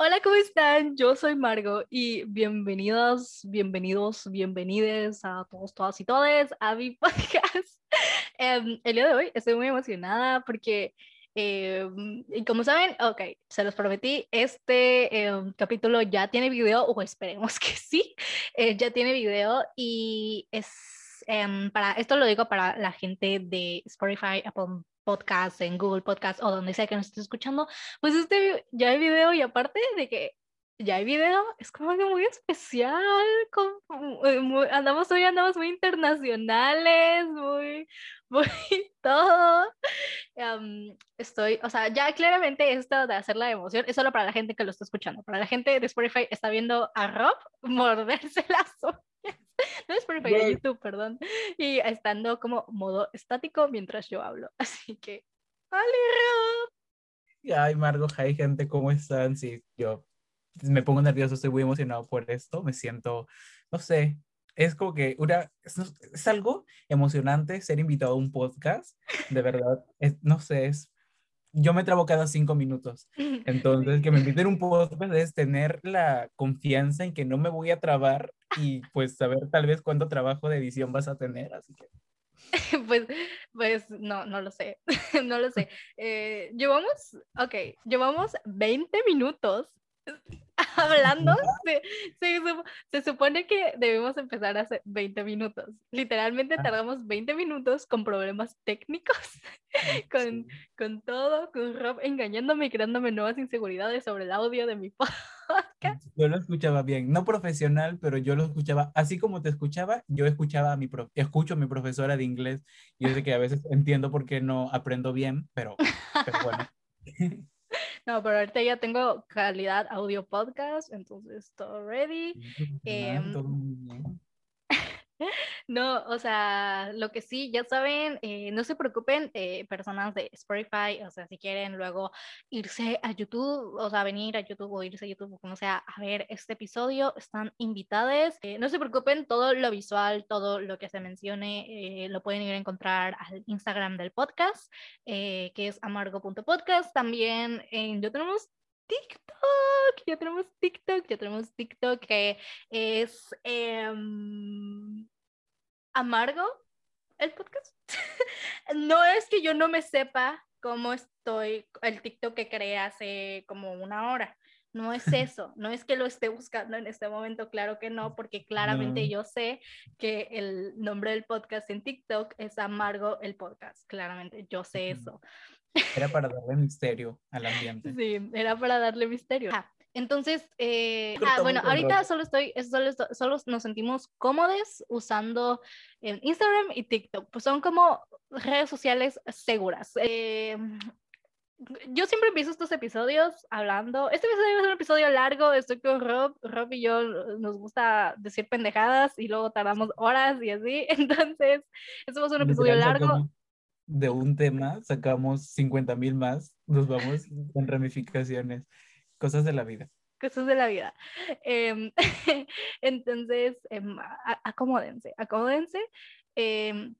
Hola, ¿cómo están? Yo soy Margo y bienvenidos, bienvenidos, bienvenides a todos, todas y todes a mi podcast. Em, el día de hoy estoy muy emocionada porque, em, y como saben, ok, se los prometí, este em, capítulo ya tiene video, o esperemos que sí, eh, ya tiene video y es para, esto lo digo para la gente de Spotify, Apple podcast, en Google Podcast o donde sea que nos esté escuchando, pues este ya hay video y aparte de que ya hay video, es como que muy especial, eh, andamos hoy, andamos muy internacionales, muy, muy todo. estoy, o sea, ya claramente esto de hacer la emoción es solo para la gente que lo está escuchando, para la gente de Spotify está viendo a Rob morderse las no es Spotify, de YouTube, perdón. Y estando como modo estático mientras yo hablo. Así que, ¡Hola, Ay, Margo, hi, gente, ¿cómo están? Sí, yo me pongo nervioso, estoy muy emocionado por esto, me siento, no sé, es como que una, es, algo emocionante ser invitado a un podcast, de verdad, no sé, es yo me trabo cada cinco minutos. Entonces, que me inviten un podcast es tener la confianza en que no me voy a trabar y pues saber tal vez cuánto trabajo de edición vas a tener. Así que. Pues, pues no, no lo sé, no lo sé. Eh, llevamos, ok, llevamos 20 minutos hablando, se, supone que debemos empezar hace 20 minutos. Literalmente ah. tardamos 20 minutos con problemas técnicos, con, con todo, con Rob engañándome y creándome nuevas inseguridades sobre el audio de mi podcast. Yo lo escuchaba bien, no profesional, pero yo lo escuchaba, así como te escuchaba, yo escuchaba a mi escucho a mi profesora de inglés y es de que a veces entiendo por qué no aprendo bien, pero, pero bueno. No, pero ahorita ya tengo calidad audio podcast, entonces todo ready. No, o sea, lo que sí, ya saben, eh, no se preocupen, eh, personas de Spotify, o sea, si quieren luego irse a YouTube, o sea, venir a YouTube o irse a YouTube, como sea, a ver este episodio, están invitados. Eh, no se preocupen, todo lo visual, todo lo que se mencione, lo pueden ir a encontrar al Instagram del podcast, que es amargo.podcast. También ya tenemos TikTok, ya tenemos TikTok, ya tenemos TikTok que es em, amargo el podcast. no es que yo no me sepa cómo estoy, el TikTok que creé hace como una hora. No es eso, no es que lo esté buscando en este momento, claro que no, porque claramente yo sé que el nombre del podcast en TikTok es Amargo el podcast, claramente yo sé eso. Era para darle misterio al ambiente. Sí, era para darle misterio. Ah, entonces, eh, ah, bueno, ahorita solo estoy, solo, solo nos sentimos cómodos usando Instagram y TikTok, pues son como redes sociales seguras. Eh, yo siempre empiezo estos episodios hablando, este episodio es un episodio largo, estoy con Rob, Rob y yo nos gusta decir pendejadas y luego tardamos horas y así, entonces, esto es un episodio largo de un tema, sacamos 50 mil más, nos vamos en ramificaciones, cosas de la vida. Cosas de la vida. Em, entonces, em, acomódense, acomódense. Em,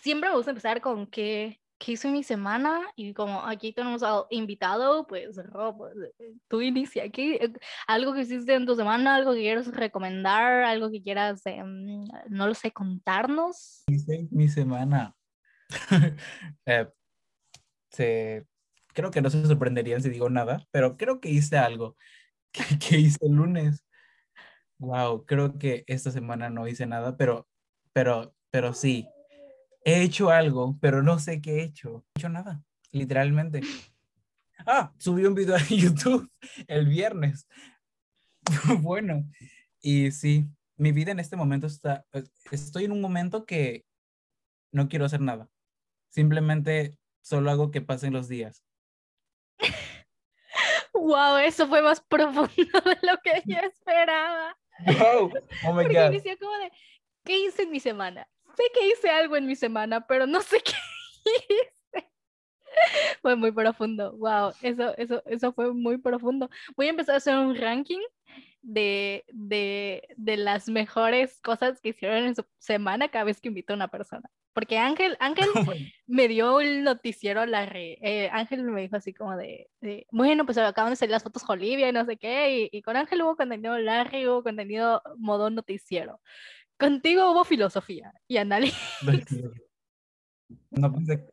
siempre me gusta empezar con qué, qué hizo mi semana y como aquí tenemos al invitado, pues Rob, eh, tú inicia aquí. Eh, algo que hiciste en tu semana, algo que quieras recomendar, algo que quieras, no lo sé, contarnos. Hice mi semana. Eh, creo que no se sorprenderían si digo nada, pero creo que hice algo. que, hice el lunes? Wow, creo que esta semana no hice nada, pero, pero, pero sí. He hecho algo, pero no sé qué he hecho. He hecho nada, literalmente. Ah, subí un video a YouTube el viernes. bueno, y sí, mi vida en este momento está, estoy en un momento que no quiero hacer nada. Simplemente solo hago que pasen los días. Wow, eso fue más profundo de lo que yo esperaba. Wow, oh my Porque inició como de, ¿qué hice en mi semana? Sé que hice algo en mi semana, pero no sé qué hice. Fue muy profundo. Wow, eso, eso, eso fue muy profundo. Voy a empezar a hacer un ranking de, de, de las mejores cosas que hicieron en su semana cada vez que invito a una persona porque Ángel, Ángel me dio el noticiero a la red. Eh, Ángel me dijo así como de, bueno, pues acaban de salir las fotos con Olivia y no sé qué, y, con Ángel hubo contenido Larry, hubo contenido modo noticiero. Contigo hubo filosofía y análisis. No pensé,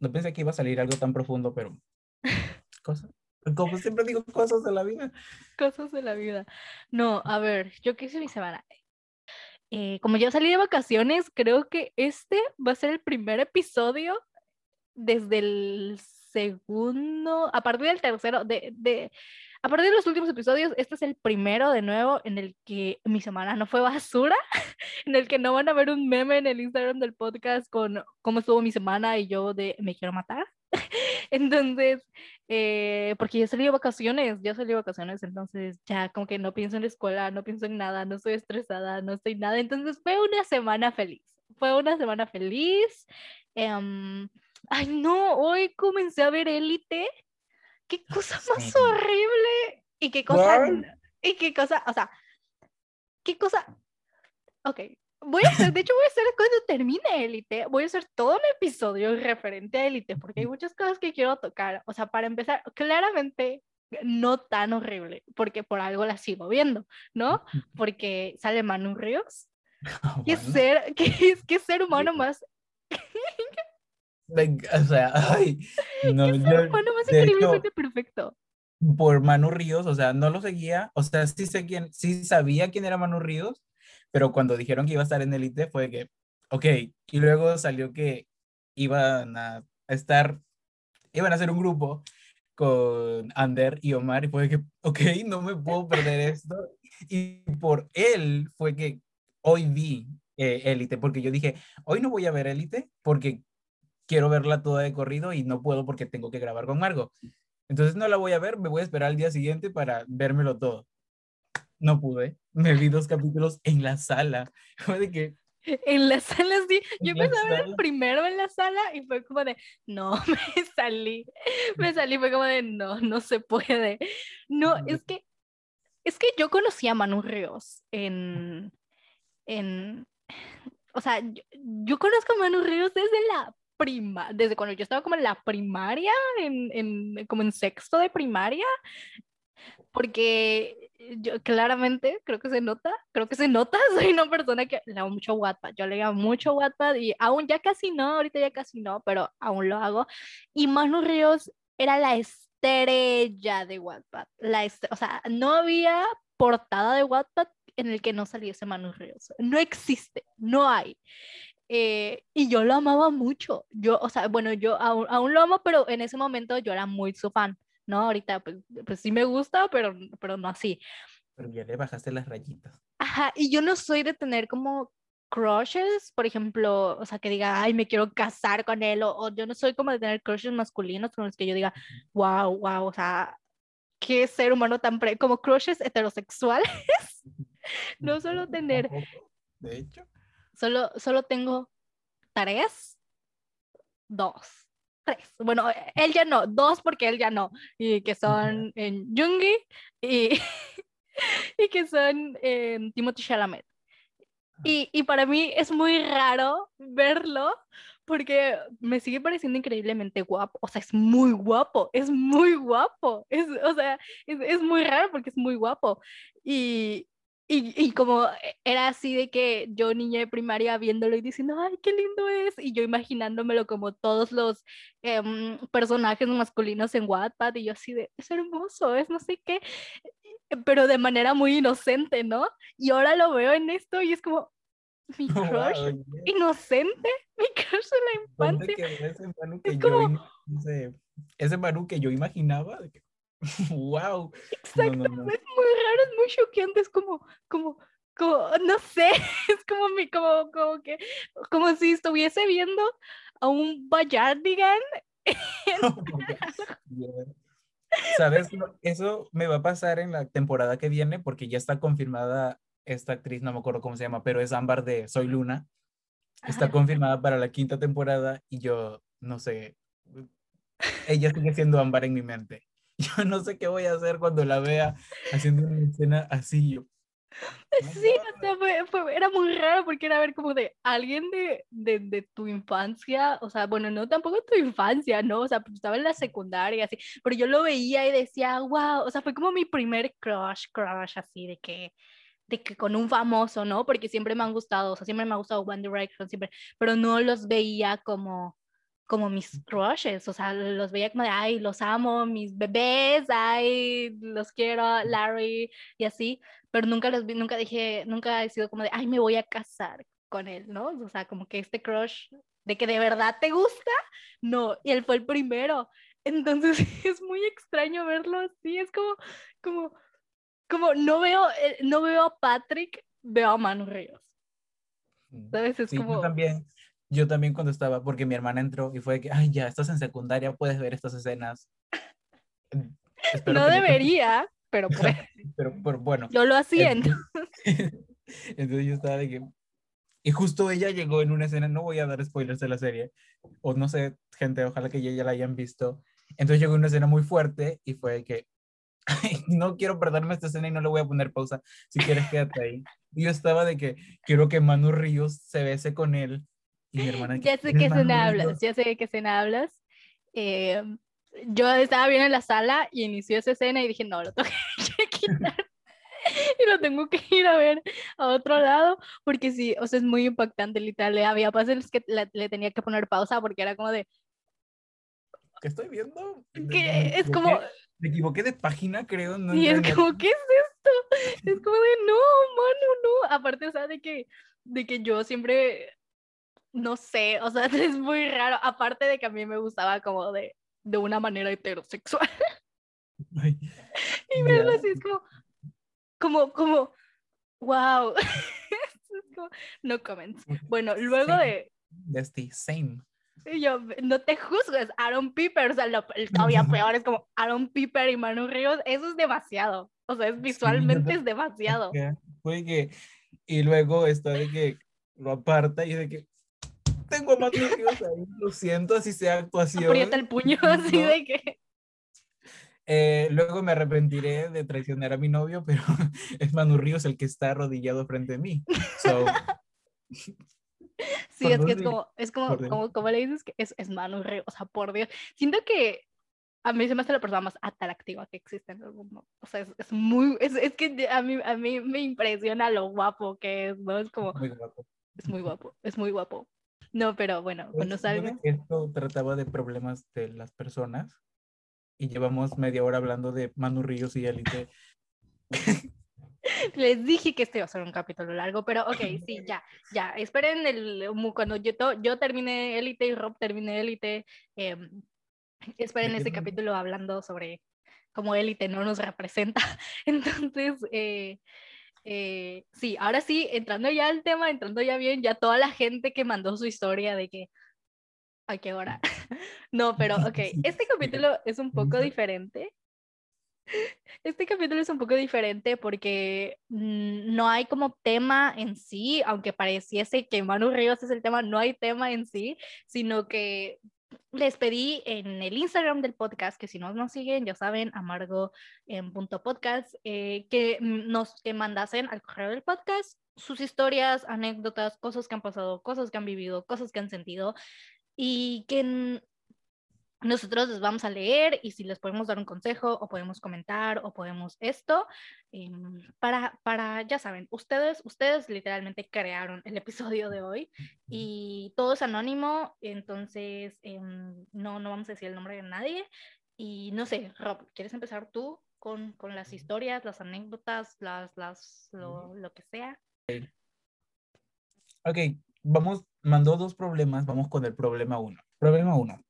no pensé que iba a salir algo tan profundo, pero cosas. Como siempre digo, cosas de la vida. Cosas de la vida. No, a ver, yo qué hice mi semana. Eh, como ya salí de vacaciones, creo que este va a ser el primer episodio desde el segundo, a partir del tercero, de, de, a partir de los últimos episodios, este es el primero de nuevo en el que mi semana no fue basura, en el que no van a ver un meme en el Instagram del podcast con cómo estuvo mi semana y yo de me quiero matar. Entonces, eh, porque ya salí de vacaciones, ya salí de vacaciones, entonces ya como que no pienso en la escuela, no pienso en nada, no estoy estresada, no estoy nada. Entonces fue una semana feliz, fue una semana feliz. Em, ay, no, hoy comencé a ver Élite. Qué cosa más horrible. Y qué cosa, y qué cosa, o sea, qué cosa, ok, Voy a hacer, de hecho voy a hacer cuando termine Élite, voy a hacer todo un episodio referente a Élite, porque hay muchas cosas que quiero tocar. O sea, para empezar, claramente no tan horrible, porque por algo la sigo viendo, ¿no? Porque sale Manu Ríos. Ah, ¿Qué, ser, qué, es, qué ser humano más... o sea, ay, no, ¿Qué ser humano más increíblemente perfecto? Por Manu Ríos, o sea, no lo seguía, o sea, sí sé quién, sí sabía quién era Manu Ríos, pero cuando dijeron que iba a estar en Elite fue que, ok, y luego salió que iban a estar, iban a hacer un grupo con Ander y Omar y fue que, ok, no me puedo perder esto. Y por él fue que hoy vi Elite, eh, porque yo dije, hoy no voy a ver Elite porque quiero verla toda de corrido y no puedo porque tengo que grabar con Margo. Entonces no la voy a ver, me voy a esperar al día siguiente para vérmelo todo no pude. Me vi dos capítulos en la sala. de que, en la sala, sí. Yo empecé a ver el primero en la sala y fue como de, no, me salí. Me salí, fue como de, no, no se puede. No, es que, es que yo conocí a Manu Ríos en, en, o sea, yo, conozco a Manu Ríos desde la prima, desde cuando yo estaba como en la primaria, en, en, como en sexto de primaria, porque yo claramente creo que se nota, creo que se nota, soy una persona que leo mucho Wattpad, yo leo mucho Wattpad y aún ya casi no, ahorita ya casi no, pero aún lo hago. Y Manu Ríos era la estrella de Wattpad, la o sea, no había portada de Wattpad en el que no saliese Manu Ríos, no existe, no hay. Eh, y yo lo amaba mucho, yo, o sea, bueno, yo aún, aún lo amo, pero en ese momento yo era muy su fan. ¿no? Ahorita, pues, pues, sí me gusta, pero, pero no así. Pero ya le bajaste las rayitas. Ajá, y yo no soy de tener como crushes, por ejemplo, o sea, que diga, ay, me quiero casar con él, o, yo no soy como de tener crushes masculinos con los que yo diga, wow, wow, o sea, qué ser humano tan pre como crushes heterosexuales. no solo tener. De hecho. Solo, solo tengo tres, dos bueno, él ya no, dos porque él ya no, y que son en Jungi y, y que son en Timothy Chalamet. Y, y, para mí es muy raro verlo porque me sigue pareciendo increíblemente guapo. O sea, es muy guapo, es muy guapo. Es, o sea, es, es muy raro porque es muy guapo. Y, y, y, como era así de que yo niña de primaria viéndolo y diciendo, ay, qué lindo es, y yo imaginándomelo como todos los em, personajes masculinos en Wattpad, y yo así de, es hermoso, es no sé qué, pero de manera muy inocente, ¿no? Y ahora lo veo en esto y es como, mi crush inocente, mi crush de la infancia. Ese Manu que, yo, ese, ese Manu que yo imaginaba, de que wow. Exacto, es muy raro, es muy choqueante, es como, como, como, no sé, es como mi, como, como que, como si estuviese viendo a un Bayardigan. ¿Sabes? Eso me va a pasar en la temporada que viene porque ya está confirmada esta actriz, no me acuerdo cómo se llama, pero es Ámbar de Soy Luna. Está confirmada para la quinta temporada y yo, no sé, ella sigue siendo Ámbar en mi mente. Yo no sé qué voy a hacer cuando la vea haciendo una escena así. Yo, Sí, o sea, fue, fue, era muy raro porque era ver como de alguien de, de, de, tu infancia, o sea, bueno, no tampoco tu infancia, ¿no? O sea, pues, estaba en la secundaria, así, pero yo lo veía y decía, wow, o sea, fue como mi primer crush, crush, así, de que, de que con un famoso, ¿no? Porque siempre me han gustado, o sea, siempre me ha gustado One Direction, siempre, pero no los veía como, como mis crushes, o sea, los veía como de, ay, los amo, mis bebés, ay, los quiero, Larry, y así, pero nunca los vi, nunca dije, nunca he sido como de, ay, me voy a casar con él, ¿no? O sea, como que este crush de que de verdad te gusta, no, y él fue el primero. Entonces es muy extraño verlo así, es como, como, como no veo, eh, no veo a Patrick, veo a Manu Ríos. ¿Sabes? Es sí, como... Yo también, yo también cuando estaba, porque mi hermana entró y fue de que, ay, ya, estás en secundaria, puedes ver estas escenas. Espero no debería, yo... pero pues. pero, pero, bueno. Yo lo hacía. Entonces, entonces yo estaba de que... Y justo ella llegó en una escena, no voy a dar spoilers de la serie, o no sé, gente, ojalá que ya, ya la hayan visto. Entonces llegó una escena muy fuerte y fue de que, ay, no quiero perderme esta escena y no le voy a poner pausa, si quieres quédate ahí. Y yo estaba de que quiero que Manu Ríos se bese con él y mi hermana, ya sé qué escena hablas, ya sé qué escena hablas. Eh, yo estaba bien en la sala y inició esa escena y dije, no, lo tengo que quitar. y lo tengo que ir a ver a otro lado porque sí, o sea, es muy impactante, literal. Había pasos que le, le, tenía que poner pausa porque era como de... ¿Qué estoy viendo? Que es como... Me equivoqué de página, creo. No y es como, ¿qué es esto? Es como de, no, mano, no. Aparte, o sea, de que, de que yo siempre no sé, o sea, es muy raro, aparte de que a mí me gustaba como de, de una manera heterosexual. Ay, y verlo así es como, como, como, wow. es como, no comments. Bueno, luego same. de... Bestie, same. Yo, no te juzgues, Aaron Piper, o sea, lo, todavía peor es como Aaron Piper y Manu Ríos, eso es demasiado, o sea, es visualmente sí, es demasiado. Fue que, y luego está de que lo aparta y de que, tengo más nervios ahí, lo siento, así sea actuación. Aprieta el puño así de que... Eh, luego me arrepentiré de traicionar a mi novio, pero es Manu Ríos el que está arrodillado frente a mí. So, sí, es que es como, es como, como, como, le dices que es, es Manu Ríos, o sea, por Dios. Siento que a mí se me hace la persona más atractiva que existe en el mundo. O sea, es, es muy, es, es, que a mí, a mí me impresiona lo guapo que es, ¿no? Es como... Muy guapo. Es muy guapo, es muy guapo. No, pero bueno, cuando salga. Esto trataba de problemas de las personas y llevamos media hora hablando de Manu Ríos y Elite. Les dije que este iba a ser un capítulo largo, pero ok, sí, ya, ya. Esperen el, cuando yo, yo termine Elite y Rob termine Elite. Eh, esperen este capítulo hablando sobre cómo Elite no nos representa. Entonces, eh, eh, sí, ahora sí, entrando ya al tema, entrando ya bien, ya toda la gente que mandó su historia de que, ay, qué hora. no, pero ok, este capítulo es un poco diferente. Este capítulo es un poco diferente porque mmm, no hay como tema en sí, aunque pareciese que Manu Ríos es el tema, no hay tema en sí, sino que les pedí en el Instagram del podcast, que si no nos siguen, ya saben, amargo en punto podcast, eh, que nos que mandasen al correo del podcast sus historias, anécdotas, cosas que han pasado, cosas que han vivido, cosas que han sentido y que nosotros les vamos a leer y si les podemos dar un consejo o podemos comentar o podemos esto, eh, para, para, ya saben, ustedes, ustedes literalmente crearon el episodio de hoy y todo es anónimo, entonces eh, no, no vamos a decir el nombre de nadie. Y no sé, Rob, ¿quieres empezar tú con, con las historias, las anécdotas, las, las, lo, lo que sea? Ok, vamos, mandó dos problemas, vamos con el problema uno. Problema uno.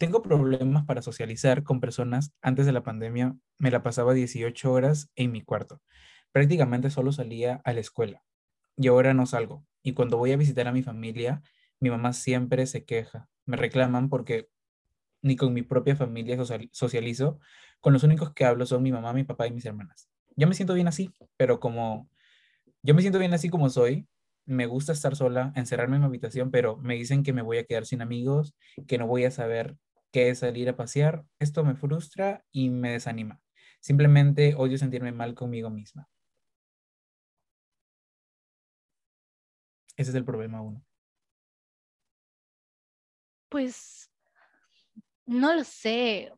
Tengo problemas para socializar con personas. Antes de la pandemia me la pasaba 18 horas en mi cuarto. Prácticamente solo salía a la escuela. Y ahora no salgo. Y cuando voy a visitar a mi familia, mi mamá siempre se queja. Me reclaman porque ni con mi propia familia socializo. Con los únicos que hablo son mi mamá, mi papá y mis hermanas. Yo me siento bien así, pero como yo me siento bien así como soy, me gusta estar sola, encerrarme en mi habitación, pero me dicen que me voy a quedar sin amigos, que no voy a saber que es salir a pasear, esto me frustra y me desanima. Simplemente odio sentirme mal conmigo misma. Ese es el problema uno. Pues no lo sé.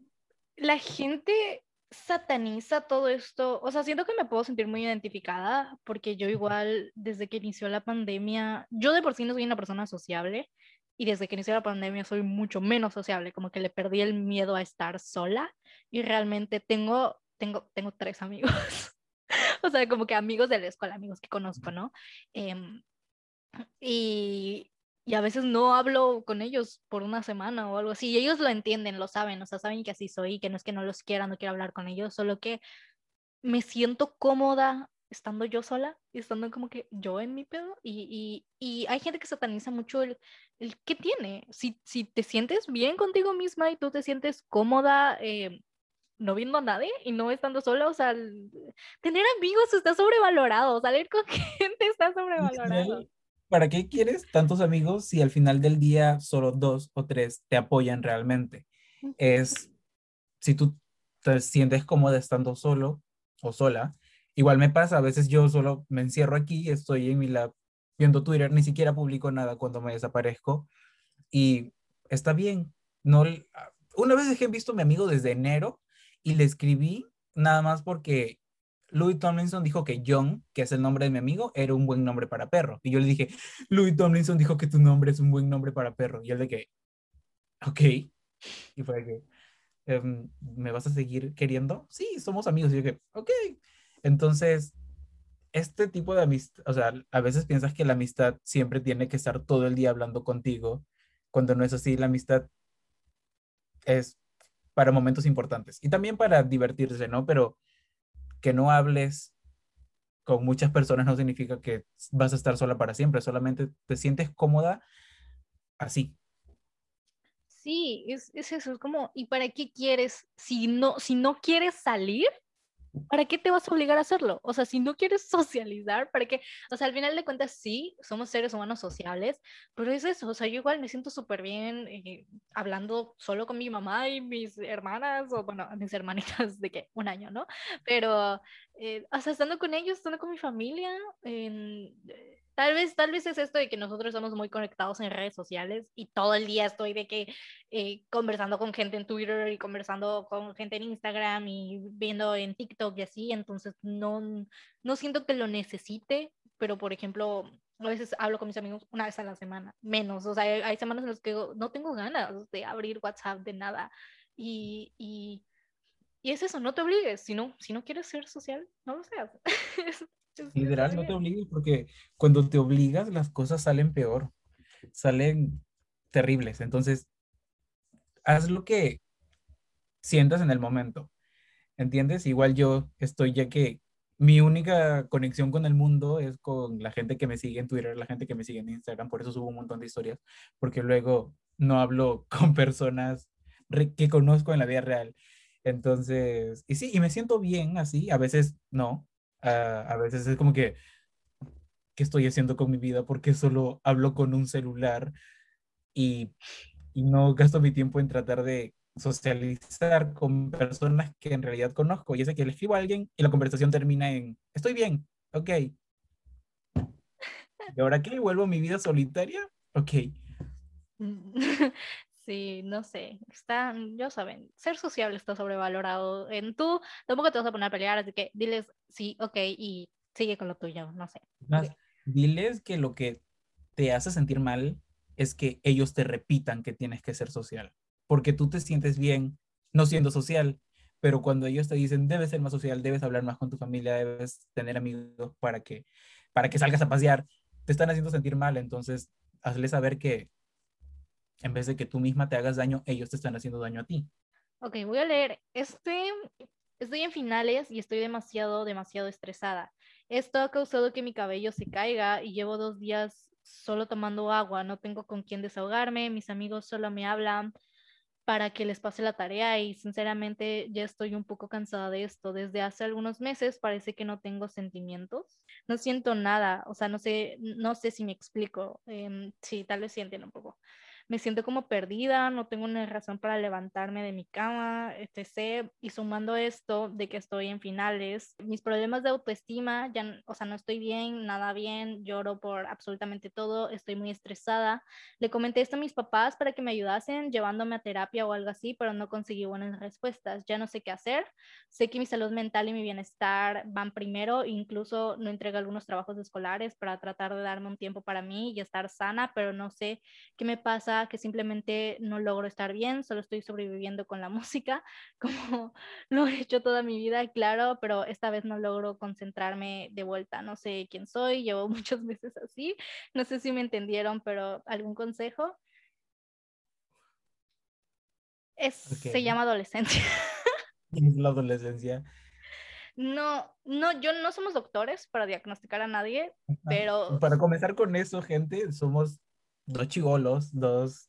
La gente sataniza todo esto. O sea, siento que me puedo sentir muy identificada porque yo igual desde que inició la pandemia, yo de por sí no soy una persona sociable y desde que inició la pandemia soy mucho menos sociable, como que le perdí el miedo a estar sola y realmente tengo, tengo, tengo tres amigos. o sea, como que amigos de la escuela, amigos que conozco, ¿no? Em, y, y a veces no hablo con ellos por una semana o algo así. Y ellos lo entienden, lo saben, o sea, saben que así soy, que no es que no los quiera, no quiero hablar con ellos, solo que me siento cómoda estando yo sola y estando como que yo en mi pedo. Y, y, y hay gente que sataniza mucho el, el qué tiene. Si, si te sientes bien contigo misma y tú te sientes cómoda, eh, no viendo a nadie y no estando sola, o sea, tener amigos está sobrevalorado, salir con gente está sobrevalorado. ¿para qué quieres tantos amigos si al final del día solo dos o tres te apoyan realmente? Es, si tú te sientes cómoda estando solo o sola, igual me pasa, a veces yo solo me encierro aquí, estoy en mi lab viendo Twitter, ni siquiera publico nada cuando me desaparezco y está bien. No, una vez dejé visto a mi amigo desde enero y le escribí nada más porque Louis Tomlinson dijo que John, que es el nombre de mi amigo, era un buen nombre para perro. Y yo le dije, Louis Tomlinson dijo que tu nombre es un buen nombre para perro. Y él de que, ok. Y fue que, em, ¿me vas a seguir queriendo? Sí, somos amigos. Y yo que, ok. Entonces, este tipo de amistad, o sea, a veces piensas que la amistad siempre tiene que estar todo el día hablando contigo, cuando no es así, la amistad es para momentos importantes y también para divertirse, ¿no? Pero que no hables con muchas personas no significa que vas a estar sola para siempre, solamente te sientes cómoda así. Sí, es, es eso, es como, ¿y para qué quieres? Si no, si no quieres salir, ¿para qué te vas a obligar a hacerlo? O sea, si no quieres socializar, ¿para qué? O sea, al final de cuentas, sí, somos seres humanos sociables, pero es eso, o sea, yo igual me siento súper bien eh, hablando solo con mi mamá y mis hermanas, o bueno, mis hermanitas de que un año, ¿no? Pero, eh, o sea, estando con ellos, estando con mi familia, en Tal vez, tal vez es esto de que nosotros estamos muy conectados en redes sociales y todo el día estoy de que eh, conversando con gente en Twitter y conversando con gente en Instagram y viendo en TikTok y así, entonces no, no siento que lo necesite, pero por ejemplo, a veces hablo con mis amigos una vez a la semana, menos, o sea, hay, semanas en las que no tengo ganas de abrir WhatsApp de nada y, y, y es eso, no te obligues, si no, si no quieres ser social, no lo seas. Literal, no te obligues porque cuando te obligas las cosas salen peor, salen terribles. Entonces, haz lo que sientas en el momento. ¿Entiendes? Igual yo estoy ya que mi única conexión con el mundo es con la gente que me sigue en Twitter, la gente que me sigue en Instagram, por eso subo un montón de historias, porque luego no hablo con personas que conozco en la vida real. Entonces, y sí, y me siento bien así, a veces no, a veces es como que, ¿qué estoy haciendo con mi vida? Porque solo hablo con un celular y, y no gasto mi tiempo en tratar de socializar con personas que en realidad conozco. Y es que le escribo a alguien y la conversación termina en, estoy bien, ok. ¿Y ahora qué? ¿Vuelvo a mi vida solitaria? Ok. Sí, no sé, está, ya saben, ser sociable está sobrevalorado. En tú tampoco te vas a poner a pelear, así que diles sí, ok, y sigue con lo tuyo, no sé. Diles que lo que te hace sentir mal es que ellos te repitan que tienes que ser social, porque tú te sientes bien no siendo social, pero cuando ellos te dicen debes ser más social, debes hablar más con tu familia, debes tener amigos para que, para que salgas a pasear, te están haciendo sentir mal, entonces hazle saber que en vez de que tú misma te hagas daño, ellos te están haciendo daño a ti. Ok, voy a leer. Este, estoy en finales y estoy demasiado, demasiado estresada. Esto ha causado que mi cabello se caiga y llevo dos días solo tomando agua. No tengo con quién desahogarme. Mis amigos solo me hablan para que les pase la tarea y sinceramente ya estoy un poco cansada de esto. Desde hace algunos meses parece que no tengo sentimientos. No siento nada, o sea, no sé, no sé si me explico. Em, sí, tal vez sí un poco. Me siento como perdida, no tengo una razón para levantarme de mi cama, etc. Y sumando esto de que estoy en finales, mis problemas de autoestima, ya, o sea, no estoy bien, nada bien, lloro por absolutamente todo, estoy muy estresada. Le comenté esto a mis papás para que me ayudasen llevándome a terapia o algo así, pero no conseguí buenas respuestas. Ya no sé qué hacer. Sé que mi salud mental y mi bienestar van primero, incluso no entrego algunos trabajos escolares para tratar de darme un tiempo para mí y estar sana, pero no sé qué me pasa que simplemente no logro estar bien, solo estoy sobreviviendo con la música, como lo he hecho toda mi vida, claro, pero esta vez no logro concentrarme de vuelta, no sé quién soy, llevo muchos meses así, no sé si me entendieron, pero algún consejo. Es, Se llama adolescencia. Es la adolescencia. No, no, yo no somos doctores para diagnosticar a nadie, pero... Para comenzar con eso, gente, somos dos chivolos, dos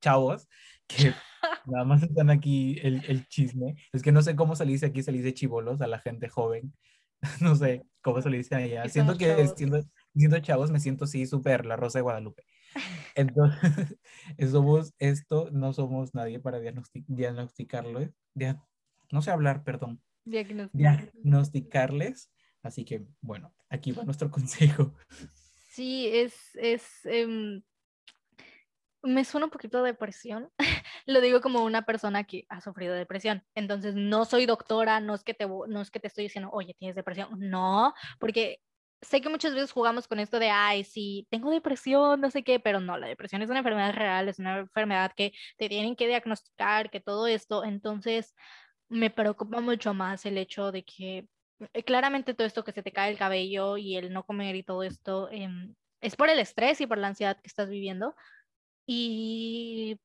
chavos, que nada más están aquí el, el, chisme. Es que no sé cómo se le dice aquí, se le dice chivolos a la gente joven. No sé cómo se le dice allá. Siento que siendo, siendo, chavos me siento así súper la Rosa de Guadalupe. Entonces, somos esto, no somos nadie para diagnosticarlo. no sé hablar, perdón. Diagnosticarles. Así que, bueno, aquí va nuestro consejo. Sí, es, es, em, me suena un poquito de depresión. Lo digo como una persona que ha sufrido depresión. Entonces, no soy doctora, no es que te, no es que te estoy diciendo, oye, tienes depresión. No, porque sé que muchas veces jugamos con esto de, ay, sí, tengo depresión, no sé qué, pero no, la depresión es una enfermedad real, es una enfermedad que te tienen que diagnosticar, que todo esto. Entonces, me preocupa mucho más el hecho de que eh, claramente todo esto que se te cae el cabello y el no comer y todo esto em, es por el estrés y por la ansiedad que estás viviendo. Y,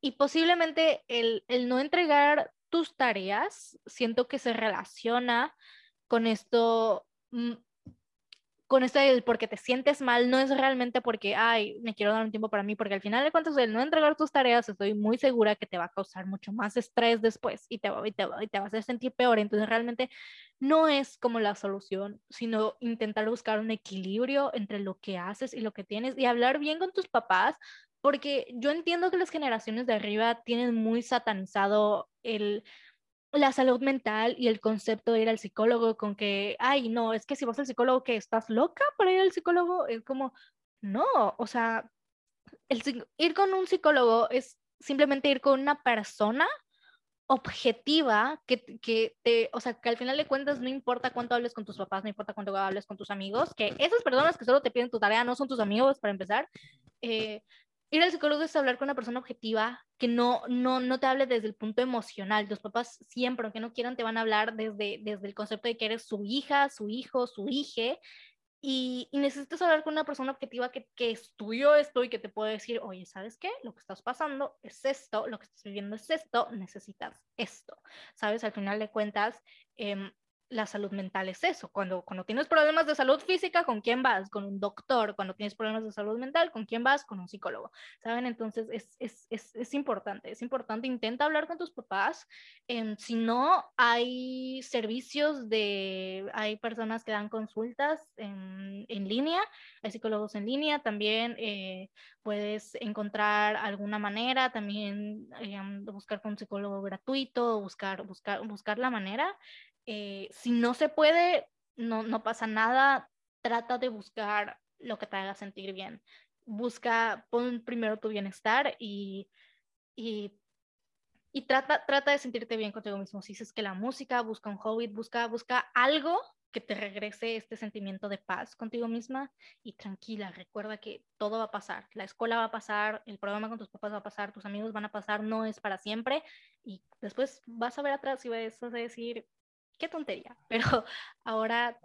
y posiblemente el, el no entregar tus tareas, siento que se relaciona con esto mm, con esto del porque te sientes mal, no es realmente porque, ay, me quiero dar un tiempo para mí, porque al final de cuentas, el no entregar tus tareas, estoy muy segura que te va a causar mucho más estrés después y te, y te, y te vas a sentir peor. Entonces, realmente no es como la solución, sino intentar buscar un equilibrio entre lo que haces y lo que tienes y hablar bien con tus papás, porque yo entiendo que las generaciones de arriba tienen muy satanizado el la salud mental y el concepto de ir al psicólogo con que, ay, no, es que si vas al psicólogo, que estás loca para ir al psicólogo, es como, no, o sea, el, ir con un psicólogo es simplemente ir con una persona objetiva que, que, te, o sea, que al final de cuentas no importa cuánto hables con tus papás, no importa cuánto hables con tus amigos, que esas personas que solo te piden tu tarea no son tus amigos para empezar, eh, ir al psicólogo es hablar con una persona objetiva que no, no, no te hable desde el punto emocional. Los papás siempre, aunque no quieran, te van a hablar desde, desde el concepto de que eres su hija, su hijo, su hije. Y, y, necesitas hablar con una persona objetiva que, que, estudió esto y que te puede decir, oye, ¿sabes qué? Lo que estás pasando es esto, lo que estás viviendo es esto, necesitas esto. ¿Sabes? Al final de cuentas, eh, la salud mental es eso. Cuando, cuando tienes problemas de salud física, ¿con quién vas? Con un doctor. Cuando tienes problemas de salud mental, ¿con quién vas? Con un psicólogo. ¿Saben? Entonces es, es, es, es importante, es importante. Intenta hablar con tus papás. Eh, si no, hay servicios de, hay personas que dan consultas en, en línea, hay psicólogos en línea. También eh, puedes encontrar alguna manera, también eh, buscar con un psicólogo gratuito, buscar, buscar, buscar la manera. Eh, si no se puede, no, no pasa nada, trata de buscar lo que te haga sentir bien. Busca, pon primero tu bienestar y, y, trata, trata de sentirte bien contigo mismo. Si dices que la música, busca un hobby, busca, busca algo que te regrese este sentimiento de paz contigo misma y tranquila, recuerda que todo va a pasar, la escuela va a pasar, el programa con tus papás va a pasar, tus amigos van a pasar, no es para siempre y después vas a ver atrás y vas a decir, qué tontería, pero ahora...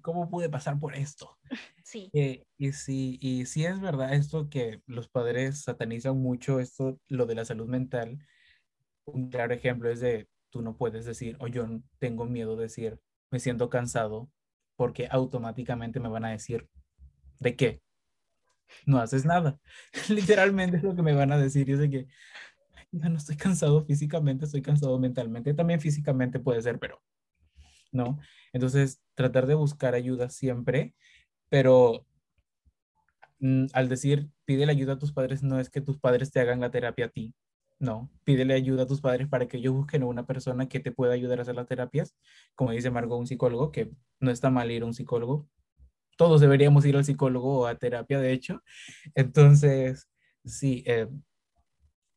¿Cómo pude pasar por esto? Sí. Eh, y, sí, y sí es verdad esto que los padres satanizan mucho, esto, lo de la salud mental. Un claro ejemplo es de, tú no puedes decir, o yo tengo miedo de decir, me siento cansado, porque automáticamente me van a decir, ¿de qué? No haces nada. Literalmente es lo que me van a decir. Yo sé que ya no estoy cansado físicamente, estoy cansado mentalmente. También físicamente puede ser, pero ¿no? Entonces, tratar de buscar ayuda siempre, pero mm, al decir pídele ayuda a tus padres no es que tus padres te hagan la terapia a ti. No, pídele ayuda a tus padres para que ellos busquen a una persona que te pueda ayudar a hacer las terapias. Como dice Margot, un psicólogo, que no está mal ir a un psicólogo. Todos deberíamos ir al psicólogo o a terapia, de hecho. Entonces, sí, eh,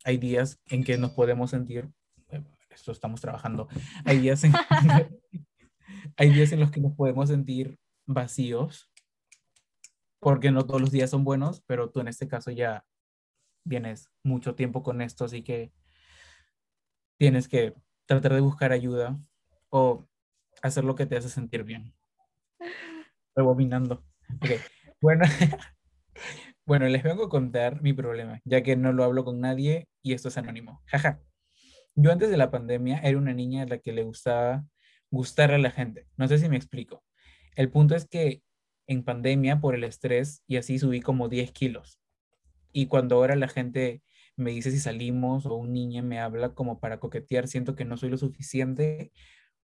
hay días en que nos podemos sentir, esto estamos trabajando, hay días en, hay días en los que nos podemos sentir vacíos, porque no todos los días son buenos, pero tú en este caso ya vienes mucho tiempo con esto, así que tienes que tratar de buscar ayuda o hacer lo que te hace sentir bien. Rebominando. Okay. Bueno, bueno, les vengo a contar mi problema, ya que no lo hablo con nadie y esto es anónimo. Jaja. Yo antes de la pandemia era una niña a la que le gustaba gustar a la gente. No sé si me explico. El punto es que en pandemia, por el estrés, y así subí como 10 kilos. Y cuando ahora la gente me dice si salimos o un niño me habla como para coquetear, siento que no soy lo suficiente.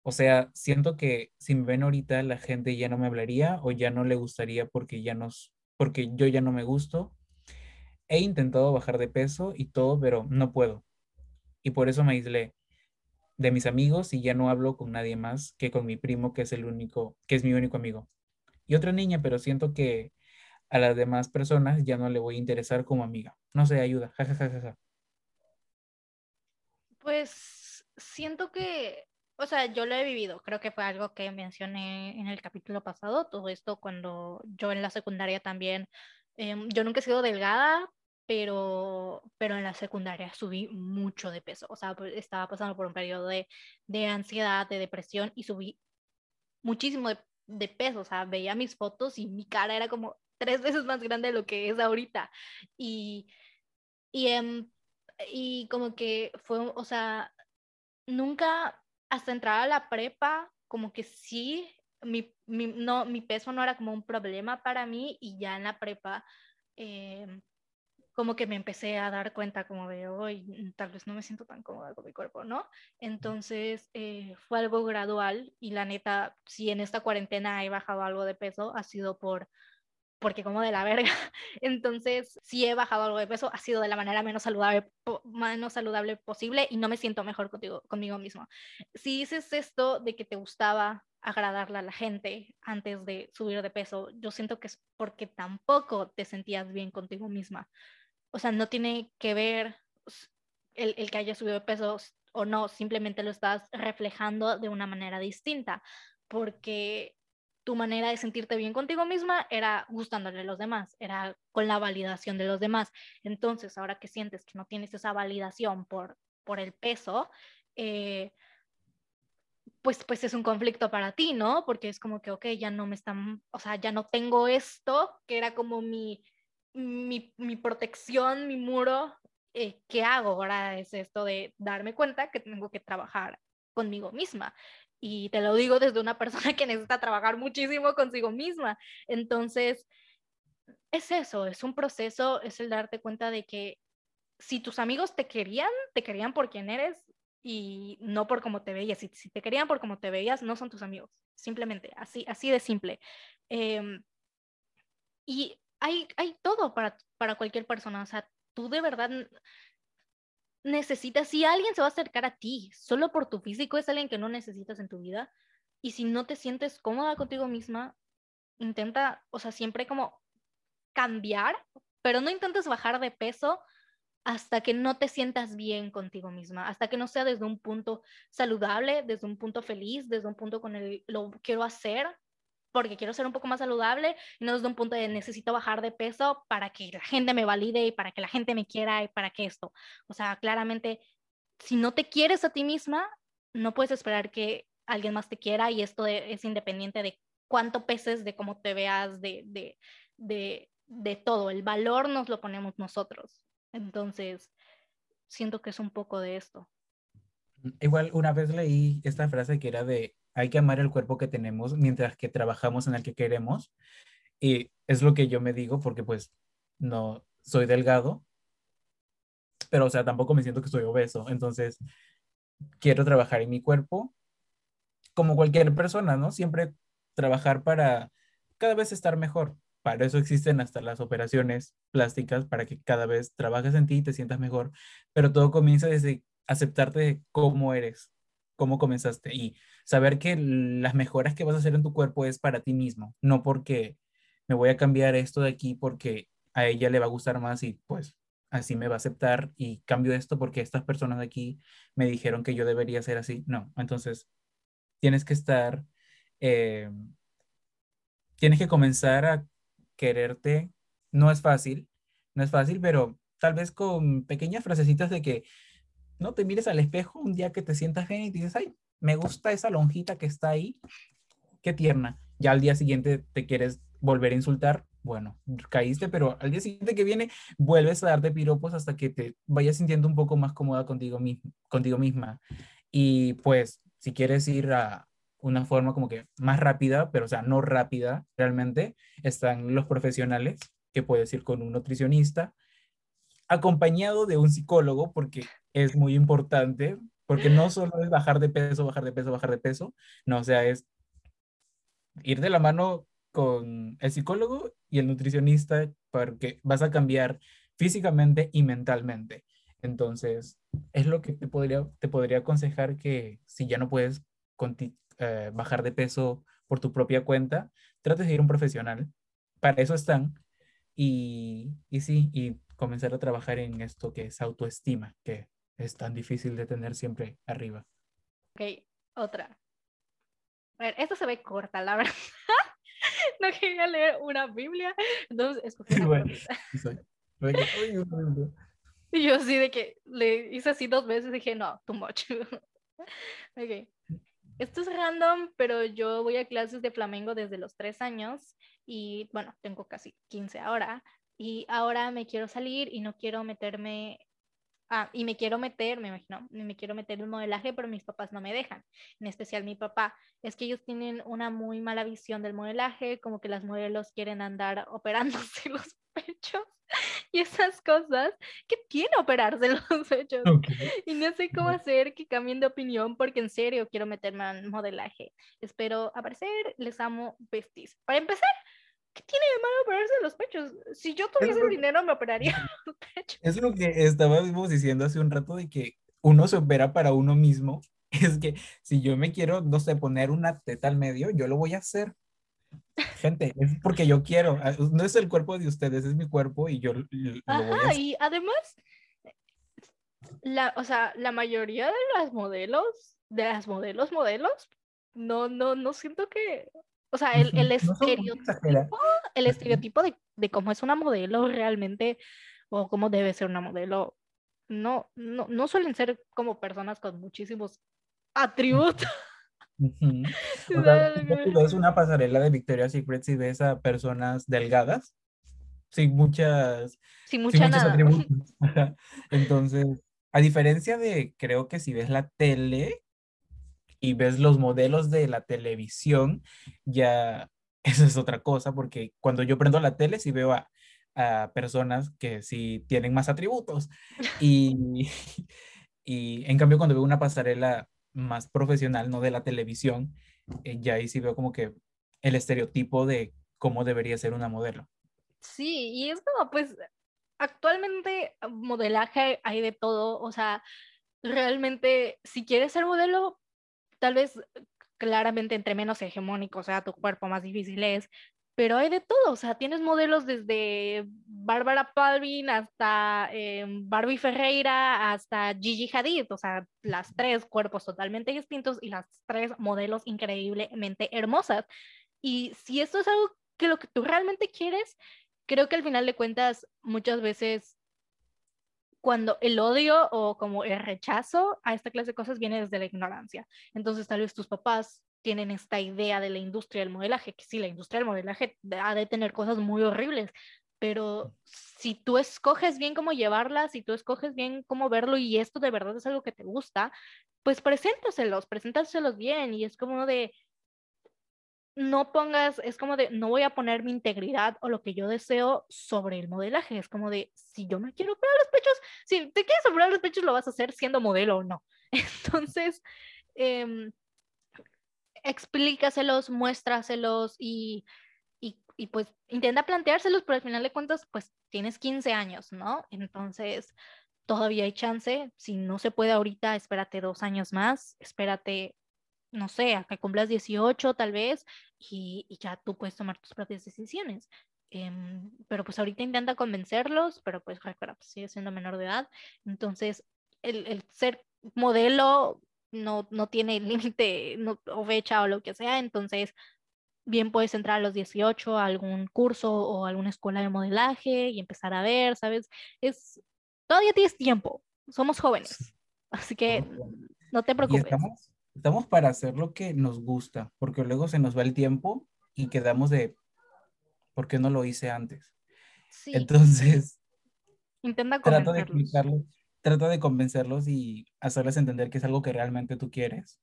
O sea, siento que si me ven ahorita la gente ya no me hablaría o ya no le gustaría porque ya nos, porque yo ya no me gusto. He intentado bajar de peso y todo, pero no puedo. Y por eso me aislé de mis amigos y ya no hablo con nadie más que con mi primo, que es el único, que es mi único amigo. Y otra niña, pero siento que a las demás personas ya no le voy a interesar como amiga. No sé, ayuda. Ja, pues siento que, o sea, yo lo he vivido. Creo que fue algo que mencioné en el capítulo pasado. Todo esto cuando yo en la secundaria también, em, yo nunca he sido delgada, pero, pero en la secundaria subí mucho de peso. O sea, estaba pasando por un periodo de, de ansiedad, de depresión y subí muchísimo de, de, peso. O sea, veía mis fotos y mi cara era como tres veces más grande de lo que es ahorita. Y, y, em, y como que fue, o sea, nunca hasta entrar a la prepa, como que sí, mi, mi, no, mi peso no era como un problema para mí y ya en la prepa... Eh, como que me empecé a dar cuenta como de hoy mm, tal vez no me siento tan cómoda con mi cuerpo, ¿no? Entonces eh, fue algo gradual y la neta, si en esta cuarentena he bajado algo de peso, ha sido por porque como de la verga. Entonces, si he bajado algo de peso, ha sido de la manera menos saludable, menos saludable posible y no me siento mejor contigo, conmigo mismo. Si dices esto de que te gustaba agradarle a la gente antes de subir de peso, yo siento que es porque tampoco te sentías bien contigo misma o sea, no tiene que ver el, el que haya subido de peso o no, simplemente lo estás reflejando de una manera distinta, porque tu manera de sentirte bien contigo misma era gustándole a los demás, era con la validación de los demás. Entonces, ahora que sientes que no tienes esa validación por, por el peso, eh, pues, pues es un conflicto para ti, ¿no? Porque es como que, ok, ya no me están, o sea, ya no tengo esto, que era como mi, mi, mi protección, mi muro, eh, ¿qué hago ahora? Es esto de darme cuenta que tengo que trabajar conmigo misma. Y te lo digo desde una persona que necesita trabajar muchísimo consigo misma. Entonces, es eso, es un proceso, es el darte cuenta de que si tus amigos te querían, te querían por quien eres y no por cómo te veías. Si, si te querían por cómo te veías, no son tus amigos. Simplemente, así, así de simple. Eh, y hay, hay todo para, para cualquier persona. O sea, tú de verdad necesitas, si alguien se va a acercar a ti solo por tu físico, es alguien que no necesitas en tu vida. Y si no te sientes cómoda contigo misma, intenta, o sea, siempre como cambiar, pero no intentes bajar de peso hasta que no te sientas bien contigo misma, hasta que no sea desde un punto saludable, desde un punto feliz, desde un punto con el lo quiero hacer, porque quiero ser un poco más saludable y no desde un punto de necesito bajar de peso para que la gente me valide y para que la gente me quiera y para que esto. O sea, claramente, si no te quieres a ti misma, no puedes esperar que alguien más te quiera y esto es independiente de cuánto peses, de cómo te veas, de, de, de todo. El valor nos lo ponemos nosotros. Entonces, siento que es un poco de esto. Igual una vez leí esta frase que era de hay que amar el cuerpo que tenemos mientras que trabajamos en el que queremos. Y es lo que yo me digo porque pues no soy delgado, pero o sea, tampoco me siento que soy obeso. Entonces, quiero trabajar en mi cuerpo como cualquier persona, ¿no? Siempre trabajar para cada vez estar mejor. para eso existen hasta las operaciones plásticas, para que cada vez trabajes en ti y te sientas mejor, pero todo comienza desde aceptarte cómo eres, cómo comenzaste y saber que las mejoras que vas a hacer en tu cuerpo es para ti mismo, no porque me voy a cambiar esto de aquí porque a ella le va a gustar más y pues así me va a aceptar y cambio esto porque estas personas de aquí me dijeron que yo debería ser así. No, entonces tienes que estar, eh, tienes que comenzar a quererte. No es fácil, no es fácil, pero tal vez con pequeñas frasecitas de que no te mires al espejo un día que te sientas bien y dices, ay, me gusta esa lonjita que está ahí, qué tierna. Ya al día siguiente te quieres volver a insultar, bueno, caíste, pero al día siguiente que viene vuelves a darte piropos hasta que te vayas sintiendo un poco más cómoda contigo, contigo misma. Y pues, si quieres ir a una forma como que más rápida, pero o sea, no rápida realmente, están los profesionales, que puedes ir con un nutricionista, acompañado de un psicólogo, porque es muy importante, porque no solo es bajar de peso, bajar de peso, bajar de peso, no, o sea, es ir de la mano con el psicólogo y el nutricionista porque vas a cambiar físicamente y mentalmente. Entonces, es lo que te podría, te podría aconsejar que si ya no puedes eh, bajar de peso por tu propia cuenta, trates de ir a un profesional. Para eso están. Y, y sí, y comenzar a trabajar en esto que es autoestima, que es tan difícil de tener siempre arriba. Ok, otra. A ver, esto se ve corta, la verdad. no quería leer una Biblia, entonces escogí una Y yo así de que le hice así dos veces dije, no, too much. ok. Esto es random, pero yo voy a clases de flamenco desde los tres años y bueno, tengo casi 15 ahora. Y ahora me quiero salir y no quiero meterme Ah, y me quiero meter, me imagino, me quiero meter en el modelaje, pero mis papás no me dejan, en especial mi papá. Es que ellos tienen una muy mala visión del modelaje, como que las modelos quieren andar operándose los pechos y esas cosas. ¿Qué tiene operarse los pechos? Y no sé cómo hacer que cambien de opinión porque en serio quiero meterme en modelaje. Espero aparecer, les amo, besties. Para empezar, ¿Qué tiene de malo operarse los pechos? Si yo tuviese dinero, me operaría los pechos. Es lo que estábamos diciendo hace un rato de que uno se opera para uno mismo. Es que si yo me quiero, no sé, poner una teta al medio, yo lo voy a hacer. Gente, es porque yo quiero. Ah, no es el cuerpo de ustedes, es mi cuerpo y yo lo, voy a hacer. y además, la, o sea, la mayoría de las modelos, de las modelos, modelos, no, no, no siento que, o sea, el, el estereotipo, el estereotipo de, de, cómo es una modelo realmente, o cómo debe ser una modelo, no, no, no suelen ser como personas con muchísimos atributos. es una pasarela de Victoria's Secret y ves a personas delgadas, sin muchas, sin, mucha muchos atributos. Entonces, a diferencia de, creo que si ves la tele, y ves los modelos de la televisión, ya eso es otra cosa, porque cuando yo prendo la tele sí veo a, personas que sí tienen más atributos. Y, y en cambio cuando veo una pasarela más profesional, no de la televisión, eh, ya ahí sí veo como que el estereotipo de cómo debería ser una modelo. Sí, y es como pues actualmente modelaje hay de todo, o sea, realmente si quieres ser modelo, tal vez claramente entre menos hegemónico sea tu cuerpo, más difícil es, pero hay de todo, o sea, tienes modelos desde Bárbara Palvin hasta eh, Barbie Ferreira hasta Gigi Hadid, o sea, las tres cuerpos totalmente distintos y las tres modelos increíblemente hermosas. Y si esto es algo que lo que tú realmente quieres, creo que al final de cuentas muchas veces cuando el odio o como el rechazo a esta clase de cosas viene desde la ignorancia. Entonces tal vez tus papás tienen esta idea de la industria del modelaje, que sí, la industria del modelaje ha de tener cosas muy horribles, pero si tú escoges bien cómo llevarla, si tú escoges bien cómo verlo y esto de verdad es algo que te gusta, pues preséntaselos, preséntaselos bien y es como de, no pongas, es como de, no voy a poner mi integridad o lo que yo deseo sobre el modelaje. Es como de, si yo me quiero operar los pechos, si te quieres operar los pechos, lo vas a hacer siendo modelo o no. Entonces, eh, explícaselos, muéstraselos y, y, y pues intenta planteárselos, pero al final de cuentas, pues tienes 15 años, ¿no? Entonces, todavía hay chance. Si no se puede ahorita, espérate dos años más, espérate, no sé, a que cumplas 18 tal vez, y, ya tú puedes tomar tus propias decisiones. Em, pero pues ahorita intenta convencerlos, pero pues recuerda, pues, sigue siendo menor de edad. Entonces, el, el ser modelo no, no tiene límite no, o fecha o lo que sea, entonces bien puedes entrar a los 18 a algún curso o alguna escuela de modelaje y empezar a ver, ¿sabes? Es, todavía tienes tiempo, somos jóvenes, así que no te preocupes. Estamos, estamos, para hacer lo que nos gusta, porque luego se nos va el tiempo y quedamos de, ¿por qué no lo hice antes? Sí. Entonces, intenta trato de explicarlo trata de convencerlos y hacerles entender que es algo que realmente tú quieres.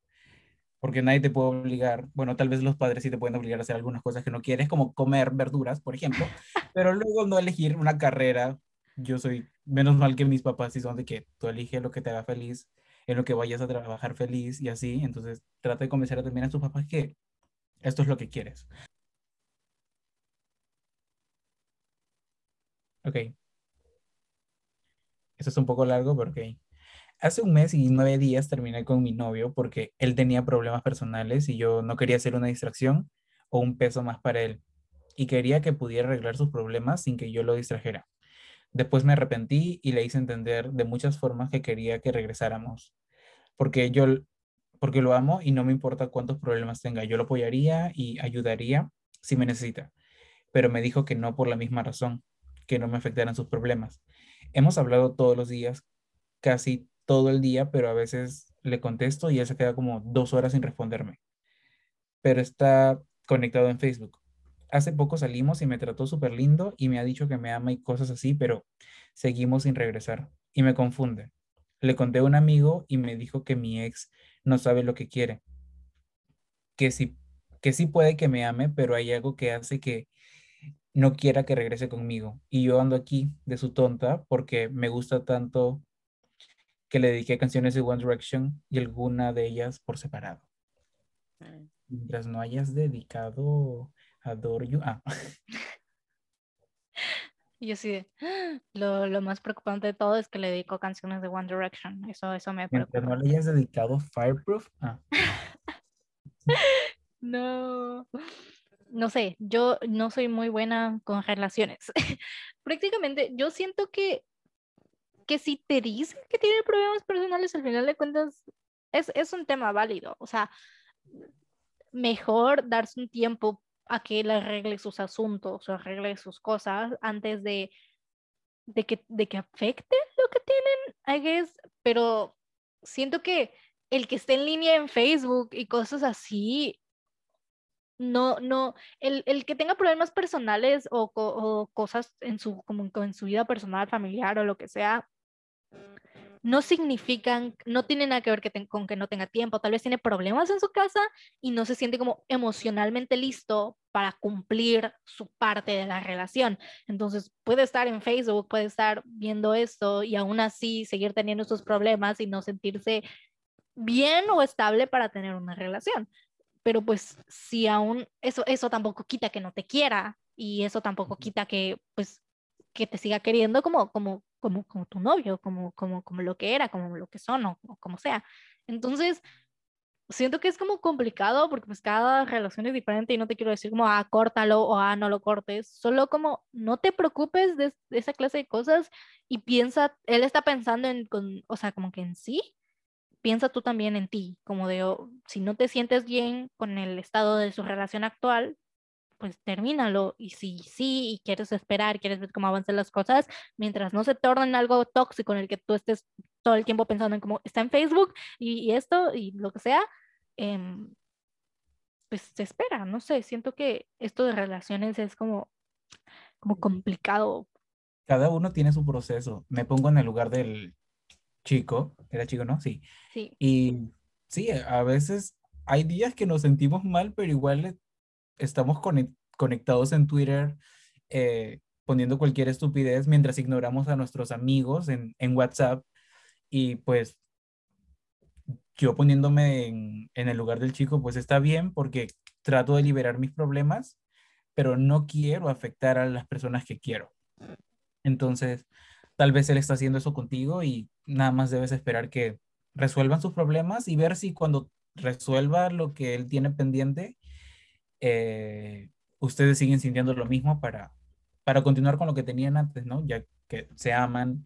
Porque nadie te puede obligar, bueno, tal vez los padres sí te pueden obligar a hacer algunas cosas que no quieres, como comer verduras, por ejemplo, pero luego no elegir una carrera. Yo soy menos mal que mis papás y son de que tú eliges lo que te haga feliz, en lo que vayas a trabajar feliz y así. Entonces, trata de convencer también a tus papás que esto es lo que quieres. Ok. Eso es un poco largo porque hace un mes y nueve días terminé con mi novio porque él tenía problemas personales y yo no quería ser una distracción o un peso más para él y quería que pudiera arreglar sus problemas sin que yo lo distrajera. Después me arrepentí y le hice entender de muchas formas que quería que regresáramos, porque yo porque lo amo y no me importa cuántos problemas tenga, yo lo apoyaría y ayudaría si me necesita, pero me dijo que no por la misma razón, que no me afectaran sus problemas. Hemos hablado todos los días, casi todo el día, pero a veces le contesto y él se queda como dos horas sin responderme. Pero está conectado en Facebook. Hace poco salimos y me trató súper lindo y me ha dicho que me ama y cosas así, pero seguimos sin regresar y me confunde. Le conté a un amigo y me dijo que mi ex no sabe lo que quiere, que sí, que sí puede que me ame, pero hay algo que hace que no quiera que regrese conmigo. Y yo ando aquí de su tonta porque me gusta tanto que le dediqué canciones de One Direction y alguna de ellas por separado. Mientras no hayas dedicado Adore You. Ah. Yo sí, lo, lo, más preocupante de todo es que le dedico canciones de One Direction. Eso, eso me preocupa. Mientras no le hayas dedicado Fireproof. Ah. no no sé, yo no soy muy buena con relaciones. Prácticamente yo siento que, que si te dicen que tiene problemas personales, al final de cuentas es, es un tema válido. O sea, mejor darse un tiempo a que él arregle sus asuntos o arregle sus cosas antes de, de, que, de que afecte lo que tienen, I guess. Pero siento que el que esté en línea en Facebook y cosas así no, no, el, el, que tenga problemas personales o, o, cosas en su, como en su vida personal, familiar o lo que sea, no significan, no tiene nada que ver con que no tenga tiempo, tal vez tiene problemas en su casa y no se siente como emocionalmente listo para cumplir su parte de la relación. Entonces puede estar en Facebook, puede estar viendo esto y aún así seguir teniendo sus problemas y no sentirse bien o estable para tener una relación pero pues si aún eso, eso tampoco quita que no te quiera y eso tampoco quita que pues que te siga queriendo como, como, como, como tu novio, como, como, como lo que era, como lo que son o, como sea. Entonces, siento que es como complicado porque pues cada relación es diferente y no te quiero decir como, ah, córtalo o ah, no lo cortes, solo como no te preocupes de, esa clase de cosas y piensa, él está pensando en, con, o sea, como que en sí piensa tú también en ti, como de, si no te sientes bien con el estado de su relación actual, pues termínalo. Y si sí, y quieres esperar, quieres ver cómo avanzan las cosas, mientras no se tornen algo tóxico en el que tú estés todo el tiempo pensando en cómo está en Facebook y, esto y lo que sea, em, pues se espera, no sé, siento que esto de relaciones es como, como complicado. Cada uno tiene su proceso. Me pongo en el lugar del chico, era chico, ¿no? Sí. Sí. Y sí, a veces hay días que nos sentimos mal, pero igual estamos conectados en Twitter eh, poniendo cualquier estupidez mientras ignoramos a nuestros amigos en, en WhatsApp y pues yo poniéndome en, en, el lugar del chico, pues está bien porque trato de liberar mis problemas, pero no quiero afectar a las personas que quiero. Entonces, tal vez él está haciendo eso contigo y nada más debes esperar que resuelvan sus problemas y ver si cuando resuelva lo que él tiene pendiente, eh, ustedes siguen sintiendo lo mismo para, para continuar con lo que tenían antes, ¿no? Ya que se aman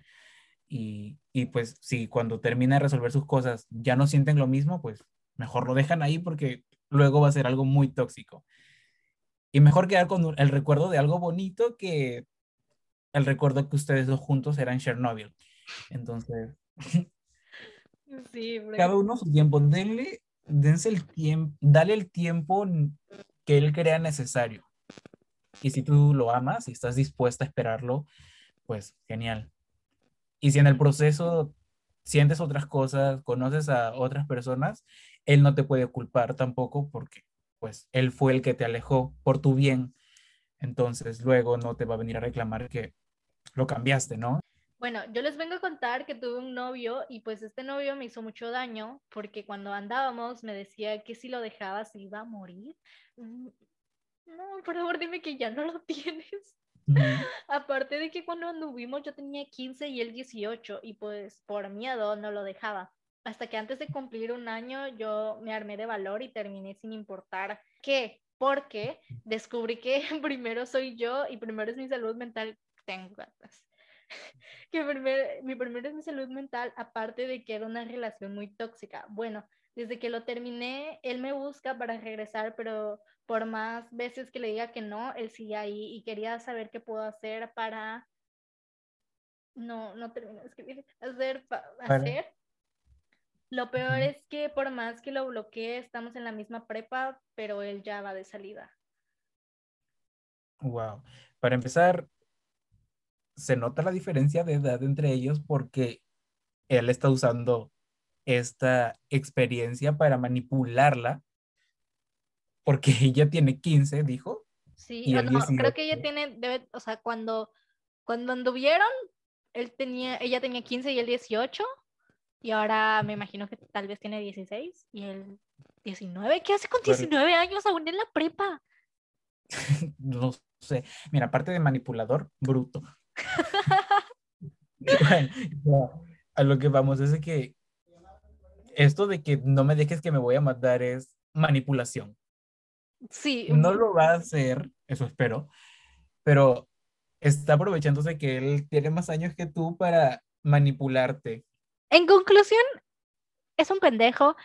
y, y pues si cuando termina de resolver sus cosas ya no sienten lo mismo, pues mejor lo dejan ahí porque luego va a ser algo muy tóxico. Y mejor quedar con el recuerdo de algo bonito que el recuerdo que ustedes dos juntos eran Chernobyl. Entonces, Sí, cada uno su tiempo. Denle, dense el tiempo, dale el tiempo que él crea necesario. Y si tú lo amas y estás dispuesta a esperarlo, pues genial. Y si en el proceso sientes otras cosas, conoces a otras personas, él no te puede culpar tampoco porque pues él fue el que te alejó por tu bien. Entonces luego no te va a venir a reclamar que lo cambiaste, ¿no? Bueno, yo les vengo a contar que tuve un novio y pues este novio me hizo mucho daño porque cuando andábamos me decía que si lo dejaba se iba a morir. Mm, no, por favor dime que ya no lo tienes. Aparte de que cuando anduvimos yo tenía 15 y él 18 y pues por miedo no lo dejaba. Hasta que antes de cumplir un año yo me armé de valor y terminé sin importar qué, porque descubrí que primero soy yo y primero es mi salud mental. Tengo gatas que mi primero es mi salud mental, aparte de que era una relación muy tóxica. Bueno, desde que lo terminé, él me busca para regresar, pero por más veces que le diga que no, él sigue ahí y quería saber qué puedo hacer para... No, no termino de escribir. Hacer, hacer. Lo peor es que por más que lo bloquee, estamos en la misma prepa, pero él ya va de salida. Wow. Para empezar, se nota la diferencia de edad entre ellos porque él está usando esta experiencia para manipularla, porque ella tiene 15, dijo. Sí, y no, creo que ella tiene, debe, o sea, cuando, cuando anduvieron, él tenía, ella tenía 15 y él 18, y ahora me imagino que tal vez tiene 16 y él 19. ¿Qué hace con 19 años aún en la prepa? no sé. Mira, aparte de manipulador, bruto. a lo que vamos es que esto de que no me dejes que me voy a matar es manipulación. Sí. No lo va a hacer, eso espero, pero está aprovechándose que él tiene más años que tú para manipularte. En conclusión, es un pendejo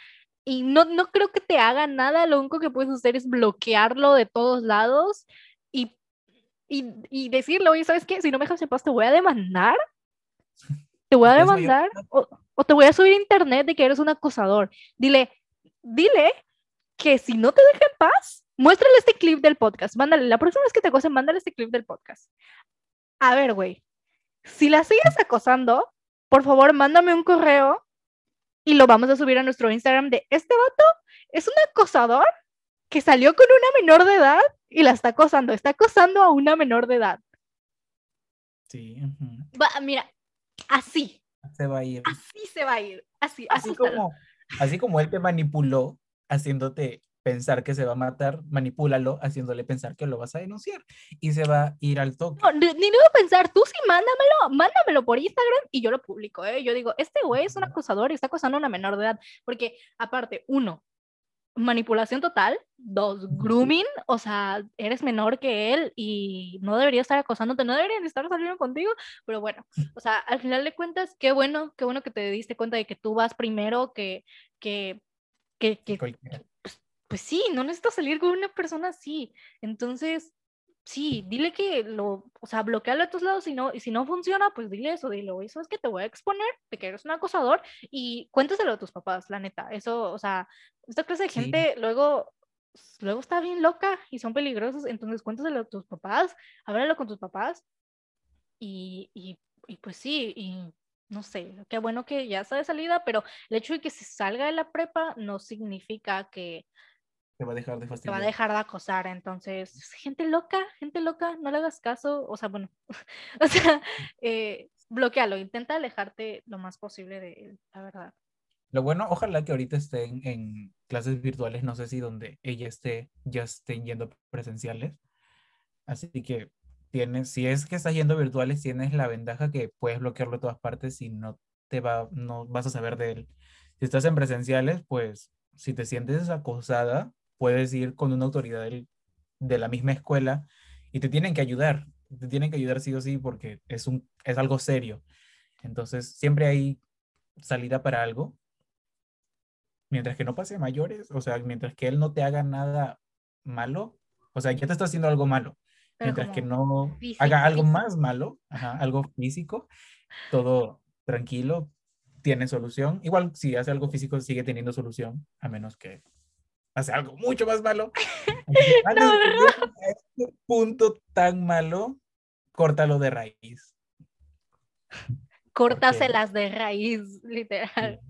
y no, no creo que te haga nada, lo único que puedes hacer es bloquearlo de todos lados y, y decirle, oye, ¿sabes qué? Si no me dejas en paz, te voy a demandar. Te voy a demandar o, o, te voy a subir a internet de que eres un acosador. Dile, dile que si no te deja en paz, muéstrale este clip del podcast. Mándale, la próxima vez que te acosen, mándale este clip del podcast. A ver, güey, si la sigues acosando, por favor, mándame un correo y lo vamos a subir a nuestro Instagram de este vato es un acosador que salió con una menor de edad y la está acosando, está acosando a una menor de edad. Sí. mira, así. Se va a ir. Así se va a ir. Así, así como, así como él te manipuló haciéndote pensar que se va a matar, manipúlalo haciéndole pensar que lo vas a denunciar y se va a ir al toque. No, ni, ni a pensar, tú sí mándamelo, mándamelo por Instagram y yo lo publico, ¿eh? Yo digo, este güey es un acosador y está acosando a una menor de edad, porque aparte, uno, manipulación total. Dos, grooming, o sea, eres menor que él y no debería estar acosándote, no deberían estar saliendo contigo, pero bueno, o sea, al final de cuentas, qué bueno, qué bueno que te diste cuenta de que tú vas primero, que, que, que, que pues, pues, sí, no necesitas salir con una persona así. Entonces, sí, dile que lo, o sea, bloquealo a tus lados y, no, y si no funciona, pues dile eso, dile, eso es que te voy a exponer de que eres un acosador y cuéntaselo a tus papás, la neta, eso, o sea, esta clase de gente luego, luego está bien loca y son peligrosos, entonces cuéntaselo a tus papás, háblalo con tus papás y, y, y pues sí, y no sé, qué bueno que ya está de salida, pero el hecho de que se salga de la prepa no significa que te va a dejar de fastidiar. Te va a dejar de acosar, entonces, gente loca, gente loca, no le hagas caso, o sea, bueno, o sea, eh, bloquealo, intenta alejarte lo más posible de él, la verdad. Lo bueno, ojalá que ahorita estén en clases virtuales, no sé si donde ella esté, ya estén yendo presenciales, Así que tienes, si es que estás yendo virtuales, tienes la ventaja que puedes bloquearlo de todas partes y no te va, no vas a saber de él. Si estás en presenciales, pues si te sientes acosada, puedes ir con una autoridad del- de la misma escuela y te tienen que ayudar. Te tienen que ayudar sí o sí porque es, un, es algo serio. Entonces, siempre hay salida para algo. Mientras que no pase mayores, o sea, mientras que él no te haga nada malo, o sea, ya te está haciendo algo malo. Pero Mientras que no físico, haga algo físico. más malo, ajá, algo físico, todo tranquilo, tiene solución. Igual si hace algo físico sigue teniendo solución, a menos que hace algo mucho más malo. A este punto tan malo, córtalo de raíz. Córtaselas de raíz, literal.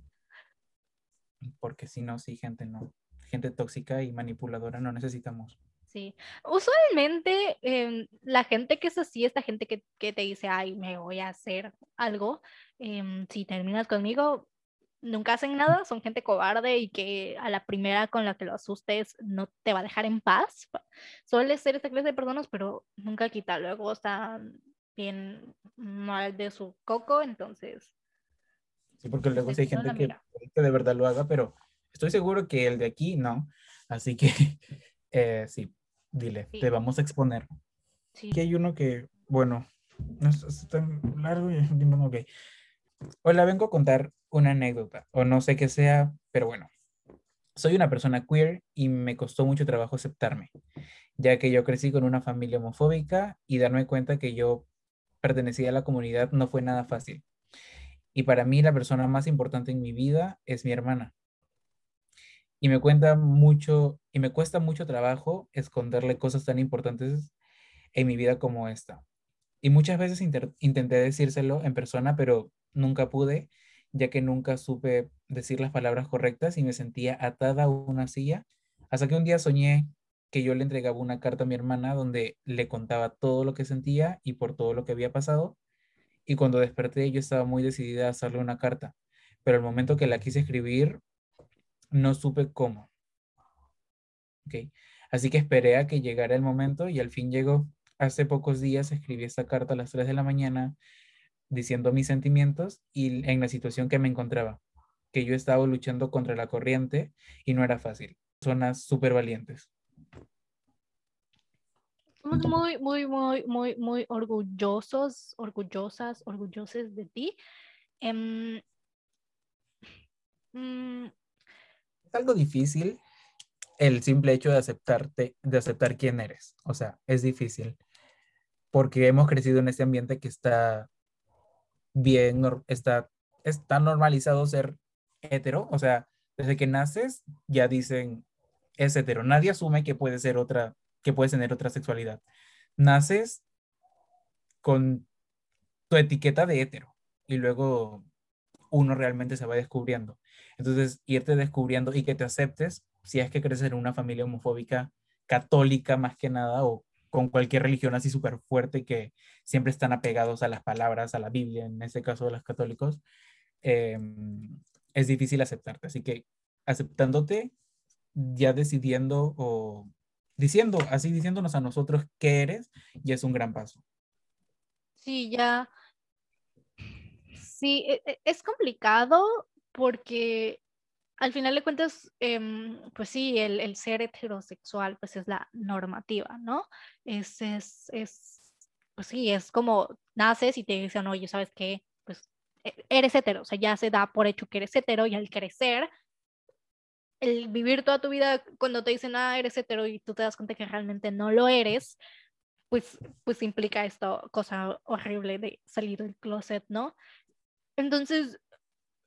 Porque si no, sí, gente no. Gente tóxica y manipuladora no necesitamos. Sí. Usualmente em, la gente que es así, esta gente que, que te dice, ay, me voy a hacer algo, em, si terminas conmigo, nunca hacen nada, son gente cobarde y que a la primera con la que lo asustes no te va a dejar en paz. Suele ser esta clase de personas, pero nunca quita, luego están bien mal de su coco, entonces... Sí, porque luego hay gente que, de verdad lo haga, pero estoy seguro que el de aquí no. Así que eh, sí, dile, Sí. te vamos a exponer. Sí. Aquí hay uno que, bueno, no es, es tan largo. y- bueno, ok. Hola, vengo a contar una anécdota, o no sé qué sea, pero bueno. Soy una persona queer y me costó mucho trabajo aceptarme, ya que yo crecí con una familia homofóbica y darme cuenta que yo pertenecía a la comunidad no fue nada fácil. Y para mí la persona más importante en mi vida es mi hermana. Y me cuenta mucho, y me cuesta mucho trabajo esconderle cosas tan importantes en mi vida como esta. Y muchas veces intenté decírselo en persona, pero nunca pude, ya que nunca supe decir las palabras correctas y me sentía atada a una silla, hasta que un día soñé que yo le entregaba una carta a mi hermana donde le contaba todo lo que sentía y por todo lo que había pasado. Y cuando desperté yo estaba muy decidida a hacerle una carta, pero el momento que la quise escribir no supe cómo. Así que esperé a que llegara el momento y al fin llegó. Hace pocos días escribí esta carta a las 3 de la mañana diciendo mis sentimientos y en la situación que me encontraba, que yo estaba luchando contra la corriente y no era fácil. Personas súper valientes. Somos muy, muy, muy, muy, muy orgullosos, orgullosas, orgullosos de ti. Em, mm, Es algo difícil el simple hecho de aceptarte, de aceptar quién eres. O sea, es difícil porque hemos crecido en este ambiente que está bien, está, está normalizado ser hetero. O sea, desde que naces ya dicen es hetero. Nadie asume que puede ser otra, que puedes tener otra sexualidad. Naces con tu etiqueta de hetero y luego uno realmente se va descubriendo. Entonces, irte descubriendo y que te aceptes si es que creces en una familia homofóbica católica más que nada o con cualquier religión así súper fuerte que siempre están apegados a las palabras, a la Biblia, en este caso de los católicos, eh, es difícil aceptarte. Así que aceptándote, ya decidiendo o diciendo, así diciéndonos a nosotros qué eres, ya es un gran paso. sí, ya. Sí, e- e- es complicado porque al final de cuentas, em, pues sí, el, el ser heterosexual pues es la normativa, ¿no? Es, es, es, pues sí, es como naces y te dicen, oye, ¿sabes qué? Pues e- eres hetero, o sea, ya se da por hecho que eres hetero y al crecer, el vivir toda tu vida cuando te dicen, ah, eres hetero y tú te das cuenta que realmente no lo eres, pues, pues implica esto, cosa horrible de salir del closet, ¿no? Entonces,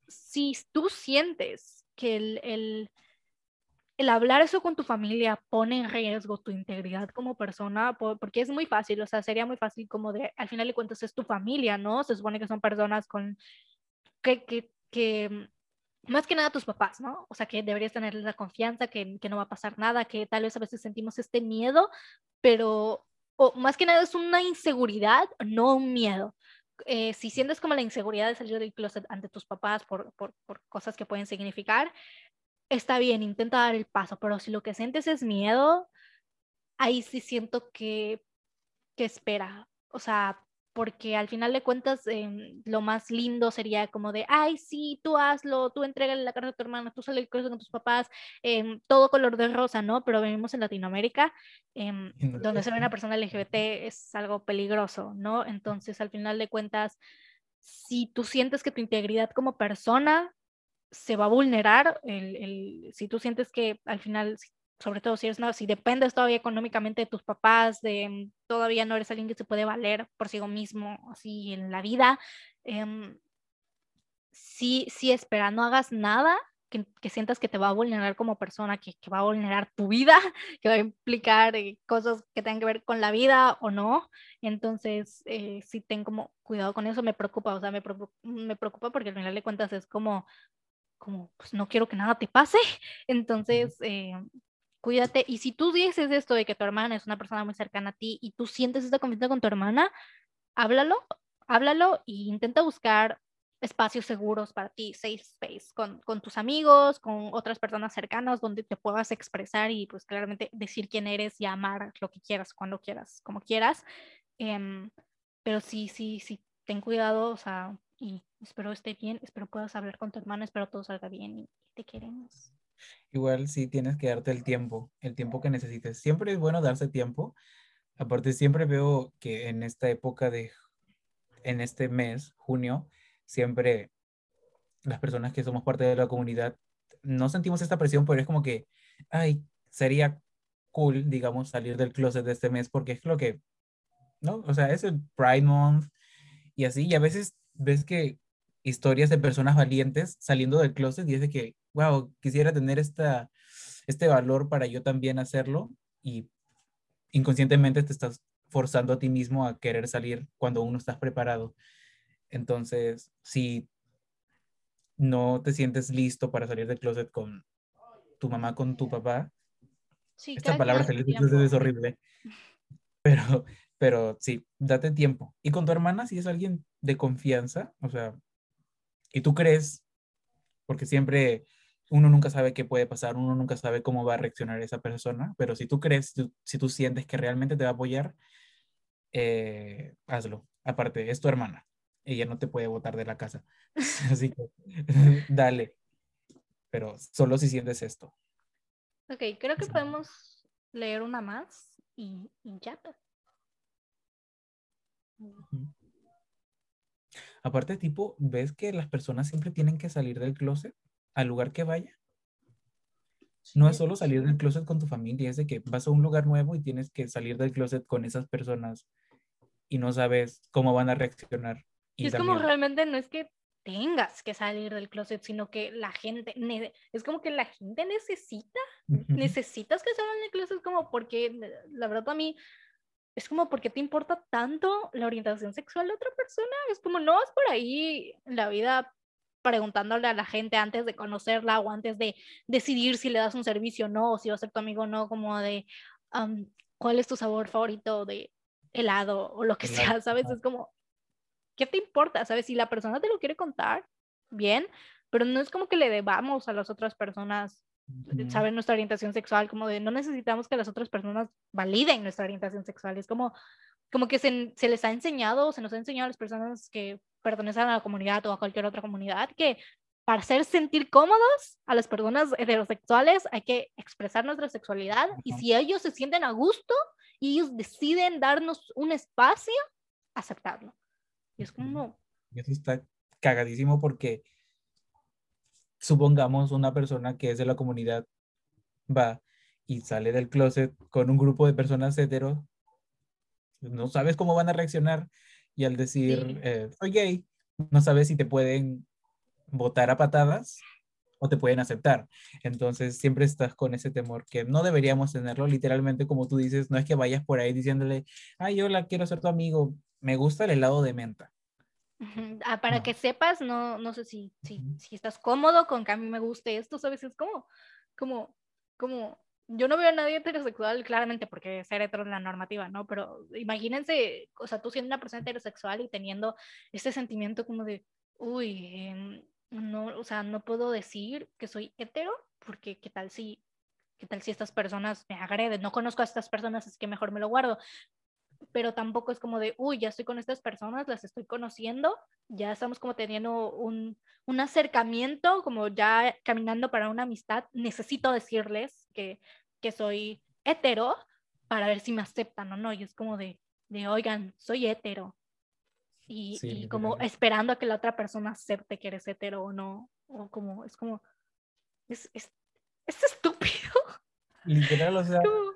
si tú sientes que el, el, el hablar eso con tu familia pone en riesgo tu integridad como persona, po- porque es muy fácil, o sea, sería muy fácil como de, al final de cuentas es tu familia, ¿no? Se supone que son personas con, que, que, que más que nada tus papás, ¿no? O sea, que deberías tener la confianza, que, que no va a pasar nada, que tal vez a veces sentimos este miedo, pero, o más que nada es una inseguridad, no un miedo eh, si sientes como la inseguridad de salir del closet ante tus papás por, por, por, cosas que pueden significar, está bien, intenta dar el paso, pero si lo que sientes es miedo, ahí sí siento que que espera. O sea, porque al final de cuentas em, lo más lindo sería como de, ay, sí, tú hazlo, tú entregale la carta a tu hermana, tú sale el con tus papás, em, todo color de rosa, ¿no? Pero venimos en Latinoamérica, em, donde ser una persona LGBT es algo peligroso, ¿no? Entonces, al final de cuentas, si tú sientes que tu integridad como persona se va a vulnerar, el, el, si tú sientes que al final sobre todo si eres si dependes todavía económicamente de tus papás, de mm, todavía no eres alguien que se puede valer por sí mismo así en la vida, eh, sí, sí espera, no hagas nada que, que, sientas que te va a vulnerar como persona, que, que, va a vulnerar tu vida, que va a implicar eh, cosas que tengan que ver con la vida o no. Entonces, eh, sí ten como cuidado con eso, me preocupa, o sea, me, me preocupa porque al final de cuentas es como, como, pues no quiero que nada te pase. Entonces, eh, cuídate. Y si tú dices esto de que tu hermana es una persona muy cercana a ti y tú sientes esta confianza con tu hermana, háblalo, háblalo e intenta buscar espacios seguros para ti, safe space, con, con, tus amigos, con otras personas cercanas donde te puedas expresar y pues claramente decir quién eres y amar lo que quieras, cuando quieras, como quieras. Um, pero sí, sí, sí, ten cuidado, o sea, y espero esté bien, espero puedas hablar con tu hermana, espero todo salga bien y te queremos. Igual sí tienes que darte el tiempo, el tiempo que necesites. Siempre es bueno darse tiempo. Aparte, siempre veo que en esta época de, en este mes, junio, siempre las personas que somos parte de la comunidad no sentimos esta presión, pero es como que, ay, sería cool, digamos, salir del closet de este mes porque es lo que, ¿no? O sea, es el Pride Month y así, y a veces ves que historias de personas valientes saliendo del closet y es de que, wow, quisiera tener esta, este valor para yo también hacerlo y inconscientemente te estás forzando a ti mismo a querer salir cuando uno estás preparado. Entonces, si no te sientes listo para salir del closet con tu mamá, con tu papá, esta palabra salir del closet es horrible, pero, pero sí, date tiempo. Y con tu hermana, si es alguien de confianza, o sea, y tú crees, porque siempre uno nunca sabe qué puede pasar, uno nunca sabe cómo va a reaccionar esa persona, pero si tú crees, si tú, sientes que realmente te va a apoyar, eh, hazlo. Aparte, es tu hermana, ella no te puede botar de la casa, así que dale, pero solo si sientes esto. Ok, creo que podemos leer una más y, y ya. Aparte, tipo, ¿ves que las personas siempre tienen que salir del closet al lugar que vaya? No es solo salir del closet con tu familia, es de que vas a un lugar nuevo y tienes que salir del closet con esas personas y no sabes cómo van a reaccionar. Y es como realmente no es que tengas que salir del closet, sino que la gente, es como que la gente necesita, necesitas que salgan del closet, como porque la verdad a mí es como, ¿por qué te importa tanto la orientación sexual de otra persona? Es como, no vas por ahí la vida preguntándole a la gente antes de conocerla o antes de decidir si le das un servicio o no, o si va a ser tu amigo o no, como de, ¿cuál es tu sabor favorito de helado o lo que sea? ¿Sabes? Es como, ¿qué te importa? ¿Sabes? Si la persona te lo quiere contar, bien, pero no es como que le debamos a las otras personas saber nuestra orientación sexual, como de no necesitamos que las otras personas validen nuestra orientación sexual. Es como, como que se, se les ha enseñado, se nos ha enseñado a las personas que pertenecen a la comunidad o a cualquier otra comunidad que para hacer sentir cómodos a las personas heterosexuales hay que expresar nuestra sexualidad y si ellos se sienten a gusto y ellos deciden darnos un espacio, aceptarlo. Y es como... Eso está cagadísimo porque supongamos una persona que es de la comunidad va y sale del closet con un grupo de personas hetero, no sabes cómo van a reaccionar y al decir eh, soy gay, no sabes si te pueden votar a patadas o te pueden aceptar. Entonces siempre estás con ese temor que no deberíamos tenerlo, literalmente como tú dices, no es que vayas por ahí diciéndole, ay, yo la quiero ser tu amigo, me gusta el helado de menta. Ah, para que sepas, no, no sé si, si, si, estás cómodo con que a mí me guste esto, ¿sabes? Es como, como, como, yo no veo a nadie heterosexual, claramente, porque ser hetero es la normativa, ¿no? Pero imagínense, o sea, tú siendo una persona heterosexual y teniendo ese sentimiento como de, uy, em, no, o sea, no puedo decir que soy hetero, porque qué tal si, qué tal si estas personas me agreden, no conozco a estas personas, es que mejor me lo guardo pero tampoco es como de, uy, ya estoy con estas personas, las estoy conociendo, ya estamos como teniendo un, un acercamiento, como ya caminando para una amistad, necesito decirles que, que soy hetero para ver si me aceptan o no, y es como de, de oigan, soy hetero. Y, y como esperando a que la otra persona acepte que eres hetero o no, o como, es como, es, es, es estúpido. Literal, o sea, como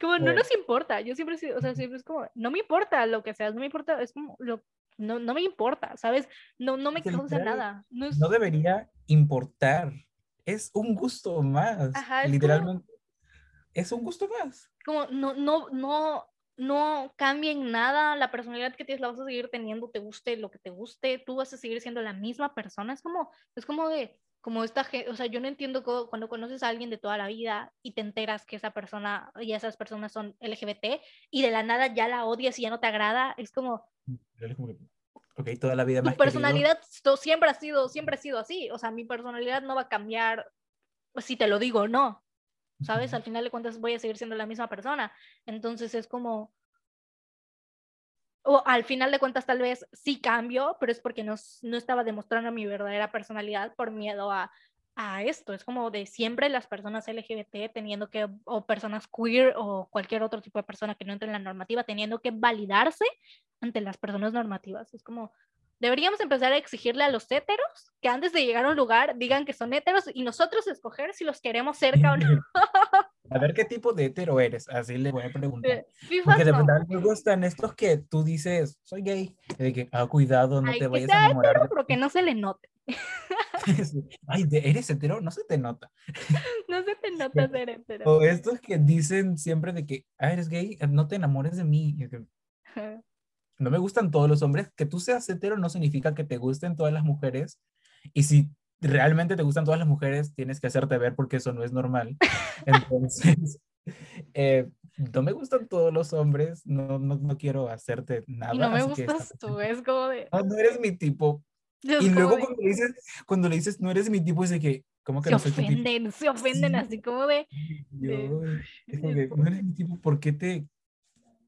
no nos importa, yo siempre, o sea, siempre es como, no me importa lo que seas, no me importa, es como, lo, no, no me importa, ¿sabes? No, no me causa nada. No, no, debería importar, es un gusto más, Ajá, es literalmente. Como, es un gusto más. Como no, no, no, no cambia en nada, la personalidad que tienes la vas a seguir teniendo, te guste lo que te guste, tú vas a seguir siendo la misma persona, es como, es como de, como esta gente, o sea, yo no entiendo cuando conoces a alguien de toda la vida y te enteras que esa persona y esas personas son LGBT y de la nada ya la odias y ya no te agrada, es como... Ok, toda la vida Tu personalidad siempre ha sido, siempre ha sido así, o sea, mi personalidad no va a cambiar si te lo digo o no, ¿sabes? Al final de cuentas voy a seguir siendo la misma persona, entonces es como, o al final de cuentas tal vez sí cambio, pero es porque no, no estaba demostrando mi verdadera personalidad por miedo a, a, esto. Es como de siempre las personas LGBT teniendo que, o personas queer o cualquier otro tipo de persona que no entre en la normativa, teniendo que validarse ante las personas normativas. Es como, deberíamos empezar a exigirle a los héteros que antes de llegar a un lugar digan que son héteros y nosotros escoger si los queremos cerca o no. A ver qué tipo de hetero eres, así le voy a preguntar. Porque de verdad me gustan estos que tú dices, soy gay, de que, ah, cuidado, no te vayas a enamorar. Hetero, pero que no se le note. Ay, ¿eres hetero? No se te nota. no se te nota ser hetero. O estos que dicen siempre de que, ah, eres gay, no te enamores de mí. no me gustan todos los hombres. Que tú seas hetero no significa que te gusten todas las mujeres. Y si realmente te gustan todas las mujeres, tienes que hacerte ver porque eso no es normal. Entonces, eh, no me gustan todos los hombres, no, no, no quiero hacerte nada. Y no me gustas tú, es como de... No, eres mi tipo. y luego cuando, le dices, cuando le dices, no eres mi tipo, es de que, ¿cómo que se no soy ofenden, tipo? Se ofenden, así como de... Yo, Es como que, no eres mi tipo, ¿por qué te,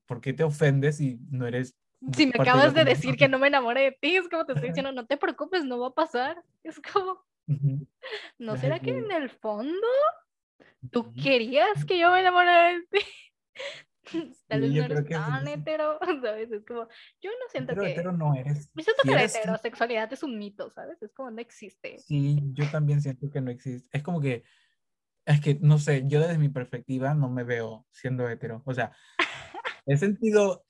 por qué te ofendes si no eres si me acabas de, decir que no me enamoré de ti, es como te estoy diciendo, no te preocupes, no va a pasar. Es como, ¿no será que en el fondo tú querías que yo me enamorara de ti? Tal vez no eres tan hetero, ¿sabes? Es como, yo no siento que... hetero no eres. Me siento que la heterosexualidad es un mito, ¿sabes? Es como no existe. Sí, yo también siento que no existe. Es como que, es que, no sé, yo desde mi perspectiva no me veo siendo hetero. O sea, he sentido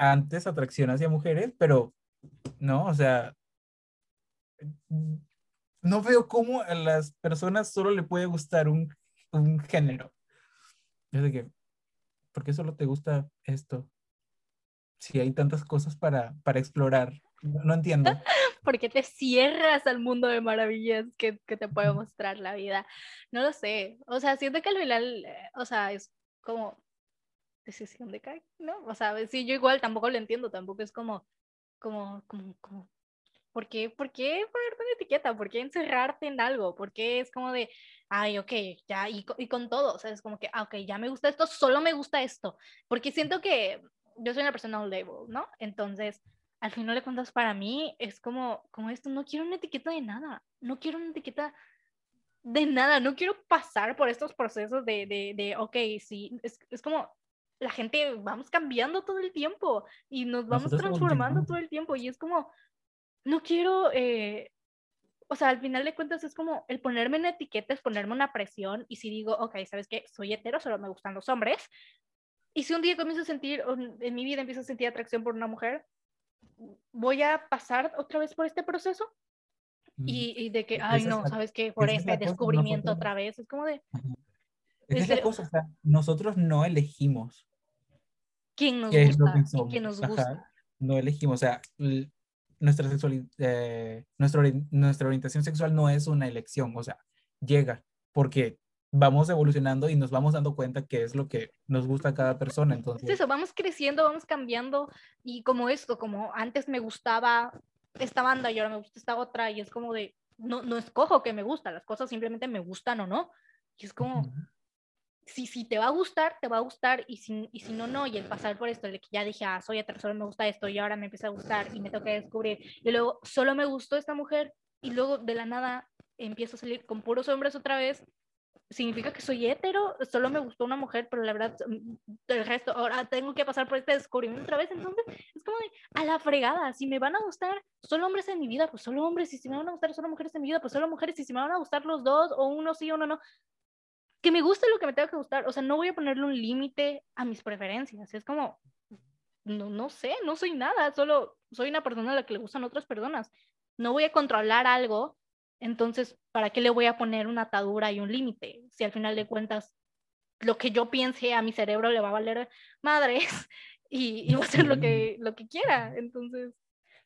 antes atracción hacia mujeres, pero no, o sea, no veo cómo a las personas solo le puede gustar un, un género. Es de que, ¿por qué solo te gusta esto? Si hay tantas cosas para, para explorar. No, entiendo. ¿Por qué te cierras al mundo de maravillas que, que, te puede mostrar la vida? No lo sé. O sea, siento que al final, eh, o sea, es como decisión de cada, ¿no? O sea, sí, yo igual tampoco lo entiendo, tampoco es como, como, como, como, ¿por qué, por qué ponerte una etiqueta? ¿Por qué encerrarte en algo? ¿Por qué es como de, ay, ok, ya, y, y con todo, o sea, es como que, ah, ok, ya me gusta esto, solo me gusta esto, porque siento que yo soy una persona all label, ¿no? Entonces, al final de cuentas, para mí es como, como esto, no quiero una etiqueta de nada, no quiero una etiqueta de nada, no quiero pasar por estos procesos de, de, de ok, sí, es, es como, la gente vamos cambiando todo el tiempo y nos vamos transformando todo el tiempo y es como, no quiero, eh, o sea, al final de cuentas es como el ponerme en etiquetas, ponerme una presión y si digo, ok, ¿sabes qué? Soy hetero, solo me gustan los hombres. Y si un día comienzo a sentir, en mi vida empiezo a sentir atracción por una mujer, voy a pasar otra vez por este proceso y, y de que, ay, no, ¿sabes qué? Por este descubrimiento otra vez, es como de... Es, la cosa, o sea, nosotros no elegimos quién nos gusta quién nos gusta. No elegimos, o sea, nuestra, sexualidad, eh, nuestra, nuestra orientación sexual no es una elección, o sea, llega porque vamos evolucionando y nos vamos dando cuenta que es lo que nos gusta a cada persona. Entonces, eso, vamos creciendo, vamos cambiando y como esto, como antes me gustaba esta banda y ahora me gusta esta otra y es como de, no, no escojo que me gusta, las cosas simplemente me gustan o no. Y es como, si, si te va a gustar, te va a gustar, y si, y si no, no, y el pasar por esto, de que ya dije, ah, soy solo me gusta esto, y ahora me empieza a gustar, y me toca descubrir, y luego solo me gustó esta mujer, y luego de la nada empiezo a salir con puros hombres otra vez, significa que soy hetero, solo me gustó una mujer, pero la verdad, mm, el resto, ahora tengo que pasar por este descubrimiento otra vez, entonces es como de, a la fregada, si me van a gustar solo hombres en mi vida, pues solo hombres, y si me van a gustar solo mujeres en mi vida, pues solo mujeres, y si me van a gustar los dos, o uno sí, o uno no, que me guste lo que me tenga que gustar, o sea, no voy a ponerle un límite a mis preferencias, es como, no, no sé, no soy nada, solo soy una persona a la que le gustan otras personas, no voy a controlar algo entonces, ¿para qué le voy a poner una atadura y un límite? Si al final de cuentas lo que yo piense a mi cerebro le va a valer madres y, va a hacer lo que, lo que quiera. Entonces,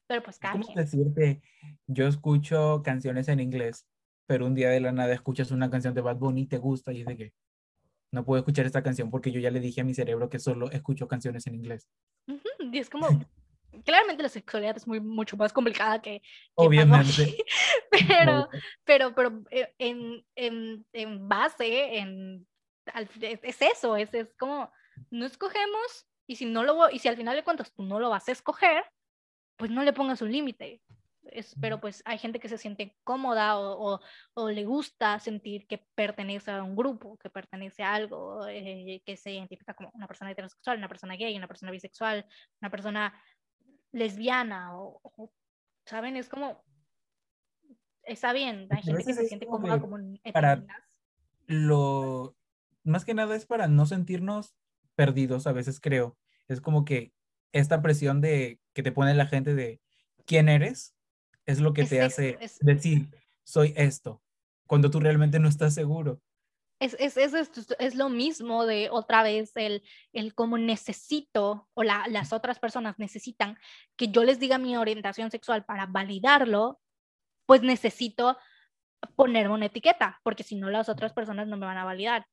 pero pues cada ¿Cómo decirte? Yo escucho canciones en inglés, pero un día de la nada escuchas una canción de Bad Bunny y te gusta y es de que no puedo escuchar esta canción porque yo ya le dije a mi cerebro que solo escucho canciones en inglés. Y es como, claramente la sexualidad es muy, mucho más complicada que... Obviamente. pero, pero, pero eh, en, en, en base, en, es eso, es, es como, no escogemos y si, no lo, y si al final de cuentas tú no lo vas a escoger, pues no le pongas un límite. Es, pero pues hay gente que se siente cómoda o, o, o, le gusta sentir que pertenece a un grupo, que pertenece a algo, eh, que se identifica como una persona heterosexual, una persona gay, una persona bisexual, una persona lesbiana o, ¿saben? Es como, está bien, hay gente que se siente cómoda como para lo, más que nada es para no sentirnos perdidos, a veces creo. Es como que esta presión de que te pone la gente de quién eres es lo que te hace decir soy esto, cuando tú realmente no estás seguro es, es, es, es, lo mismo de otra vez el, el cómo necesito o la, las otras personas necesitan que yo les diga mi orientación sexual para validarlo, pues necesito ponerme una etiqueta, porque si no las otras personas no me van a validar.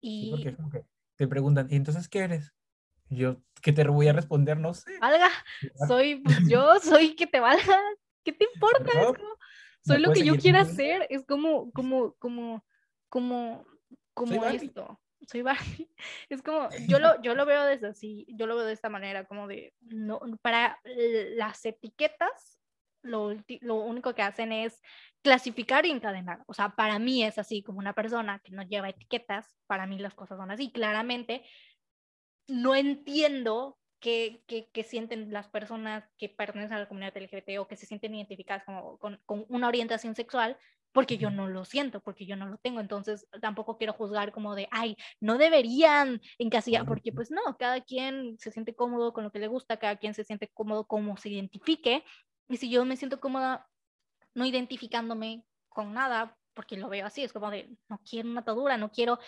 Y porque es te preguntan, ¿y entonces qué eres? Yo, ¿qué te voy a responder? No sé. Valga, soy pues, yo, soy que te valga, ¿qué te importa? soy lo que yo quiera hacer, es como, como, como, como como esto. Soy Barbie. Es como, yo lo, yo lo veo desde así, yo lo veo de esta manera, como de, no, para las etiquetas, lo, lo único que hacen es clasificar e encadenar. O sea, para mí es así, como una persona que no lleva etiquetas, para mí las cosas son así. Claramente, no entiendo qué sienten las personas que pertenecen a la comunidad LGBT o que se sienten identificadas como, con, con una orientación sexual, porque yo no lo siento, porque yo no lo tengo. Entonces tampoco quiero juzgar como de, ay, no deberían encasillar, porque pues no, cada quien se siente cómodo con lo que le gusta, cada quien se siente cómodo como se identifique. Y si yo me siento cómoda no identificándome con nada, porque lo veo así, es como de, no quiero una atadura, no quiero,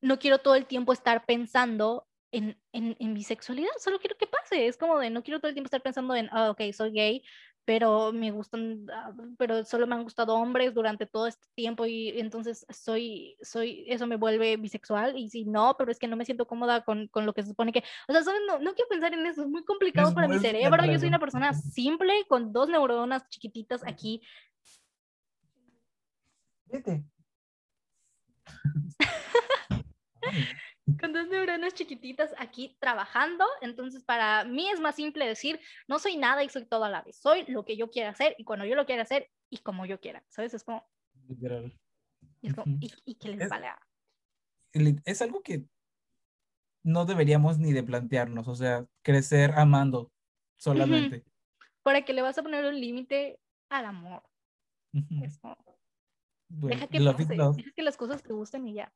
no quiero todo el tiempo estar pensando en, en, en, mi sexualidad, solo quiero que pase. Es como de no quiero todo el tiempo estar pensando en, oh, ok, soy gay, pero me gustan, ah, pero solo me han gustado hombres durante todo este tiempo y entonces soy, soy, eso me vuelve bisexual y si no, pero es que no me siento cómoda con, con lo que se supone que, o sea, no, no, quiero pensar en eso, es muy complicado para mi cerebro, yo soy una persona simple con dos neuronas chiquititas aquí. Vete. con dos neuronas chiquititas aquí trabajando, entonces para mí es más simple decir, no soy nada y soy todo a la vez, soy lo que yo quiera hacer y cuando yo lo quiera hacer y como yo quiera, ¿sabes? Es como... Literal. Y, es como, y, que les vale Es algo que no deberíamos ni de plantearnos, o sea, crecer amando solamente. Para que le vas a poner un límite al amor. Es como, deja, que que las cosas te gusten y ya.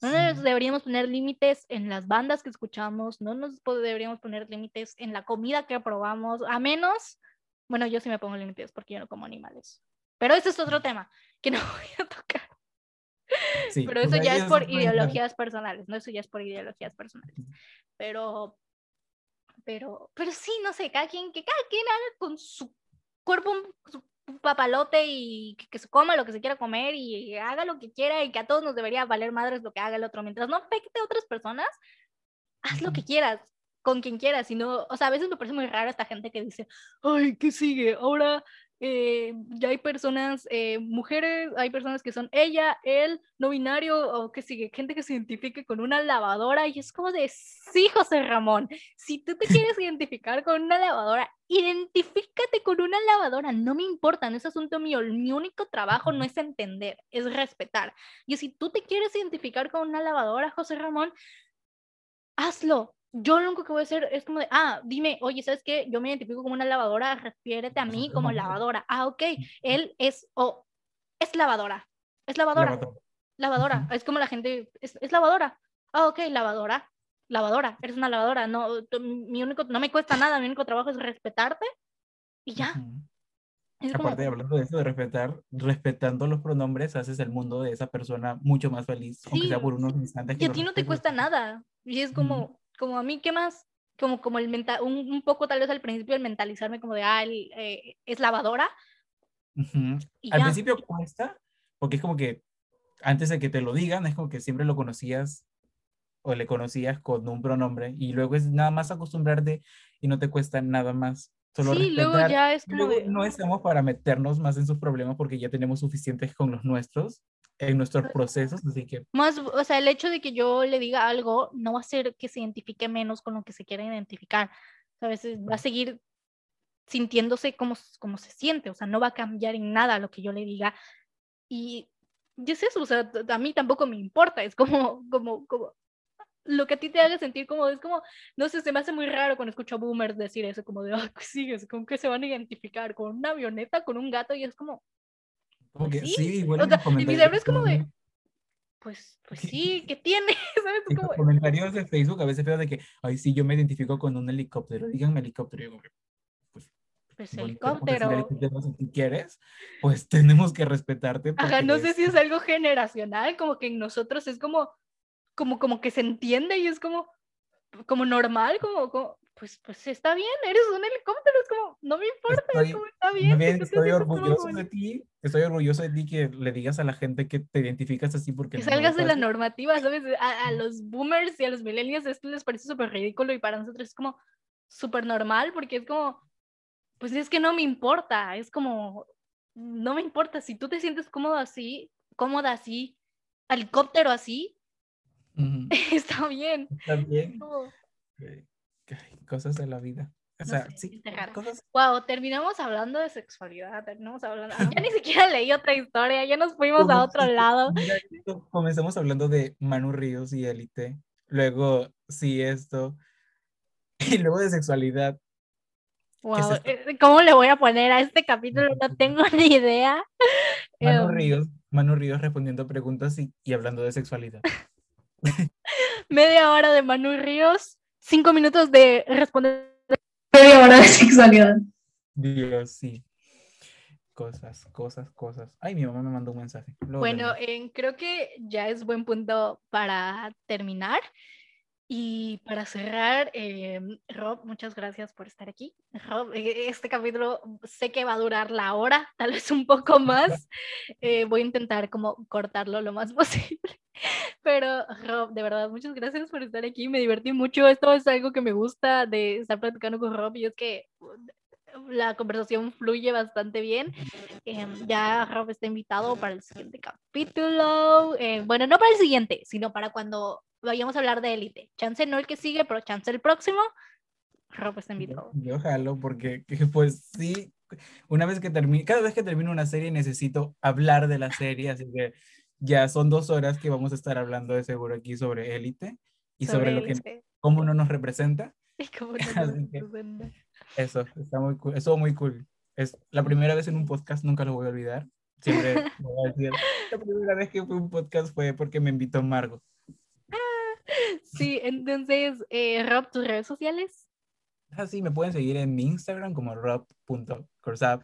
No nos deberíamos poner límites en las bandas que escuchamos, no nos deberíamos poner límites en la comida que probamos, a menos, bueno, yo sí me pongo límites porque yo no como animales. Pero ese es otro tema que no voy a tocar. Pero eso ya es por ideologías personales, ¿no? Eso ya es por ideologías personales. Pero, pero, pero sí, no sé, cada quien, que cada quien haga con su cuerpo, su papalote y que, se coma lo que se quiera comer y haga lo que quiera y que a todos nos debería valer madres lo que haga el otro. Mientras no afecte a otras personas, haz lo que quieras, con quien quieras. Sino, o sea, a veces me parece muy raro esta gente que dice, ay, ¿qué sigue? Ahora eh, ya hay personas, eh, mujeres, hay personas que son ella, él, no binario, o que sigue, gente que se identifique con una lavadora, y es como de, sí, José Ramón, si tú te quieres identificar con una lavadora, identifícate con una lavadora, no me importa, no es asunto mío, mi único trabajo no es entender, es respetar. Y si tú te quieres identificar con una lavadora, José Ramón, hazlo, yo lo único que voy a hacer es como de, ah, dime, oye, ¿sabes qué? Yo me identifico como una lavadora, refiérete a mí como lavadora. Ah, ok, él es, o es lavadora, es lavadora, lavadora, es como la gente, es, es, lavadora. Ah, ok, lavadora, lavadora, eres una lavadora, no, mi único, no me cuesta nada, mi único trabajo es respetarte y ya. Aparte, de hablando de eso, de respetar, respetando los pronombres, haces el mundo de esa persona mucho más feliz, aunque sea por unos instantes. y a ti no te cuesta nada. Y es como, como a mí, ¿qué más? Como, como el mental, un, poco tal vez al principio el mentalizarme como de, ah, eh, es lavadora. Al principio cuesta, porque es como que antes de que te lo digan, es como que siempre lo conocías o le conocías con un pronombre y luego es nada más acostumbrarte y no te cuesta nada más. Solo sí, luego ya es como No estamos para meternos más en sus problemas porque ya tenemos suficientes con los nuestros en nuestros procesos, así que... Más, o sea, el hecho de que yo le diga algo no va a hacer que se identifique menos con lo que se quiere identificar. A veces va a seguir sintiéndose como, como se siente, o sea, no va a cambiar en nada lo que yo le diga. Y, y es eso, o sea, a mí tampoco me importa, es como, como, como, lo que a ti te haga sentir como, es como, no sé, se me hace muy raro cuando escucho a boomers decir eso, como de, ah, sí, es como que se van a identificar con una avioneta, con un gato, y es como, como pues que sí, igual y mi cerebro es como de, pues, pues sí, ¿qué tiene? ¿Sabes? Como... comentarios de Facebook a veces veo de que, ay, sí, yo me identifico con un helicóptero, díganme helicóptero, y digo, pues, pues helicóptero. Si quieres, pues tenemos que respetarte. Ajá, no sé si es algo generacional, como que en nosotros es como, como, como que se entiende y es como, como normal, como, como pues, pues está bien, eres un helicóptero, es como, no me importa, estoy, como, está bien. estoy orgulloso de ti, estoy orgulloso de ti que le digas a la gente que te identificas así porque... Que salgas de la normativa, ¿sabes? A, los boomers y a los millennials esto les parece súper ridículo y para nosotros es como súper normal porque es como, pues es que no me importa, es como, no me importa, si tú te sientes cómodo así, cómoda así, helicóptero así, está bien. Está bien cosas de la vida. O sea, sí, cosas... Wow, terminamos hablando de sexualidad, terminamos hablando... Ya ni siquiera leí otra historia, ya nos fuimos a otro lado. comenzamos hablando de Manu Ríos y Élite, luego sí esto, y luego de sexualidad. Wow, eh, ¿cómo le voy a poner a este capítulo? No tengo ni idea. Manu em, Ríos, Manu Ríos respondiendo preguntas y, y hablando de sexualidad. Media hora de Manu Ríos cinco minutos de responder media hora de sexualidad. Dios, sí. Cosas, cosas, cosas. Ay, mi mamá me mandó un mensaje. bueno, creo que ya es buen punto para terminar. Y para cerrar, eh, Rob, muchas gracias por estar aquí. Rob, e-, este capítulo sé que va a durar la hora, tal vez un poco más. Eh, voy a intentar como cortarlo lo más posible. Pero Rob, de verdad, muchas gracias por estar aquí. Me divertí mucho. Esto es algo que me gusta de estar platicando con Rob y es que la conversación fluye bastante bien. Em, ya Rob está invitado para el siguiente capítulo. Eh, bueno, no para el siguiente, sino para cuando vayamos a hablar de élite. Chance no el que sigue, pero chance el próximo. Rob está invitado. Yo jalo porque, pues sí, una vez que termine, cada vez que termino una serie necesito hablar de la serie, así que ya son dos horas que vamos a estar hablando de seguro aquí sobre élite y sobre, lo que, cómo no nos representa. Y cómo no nos representa. Eso, está muy cool, eso muy cool. Es la primera vez en un podcast, nunca lo voy a olvidar. Siempre voy a decir, la primera vez que fue un podcast fue porque me invitó Margo. Sí, entonces, eh, Rob, tus redes sociales. Ah, sí, me pueden seguir en mi Instagram como rob.corsap.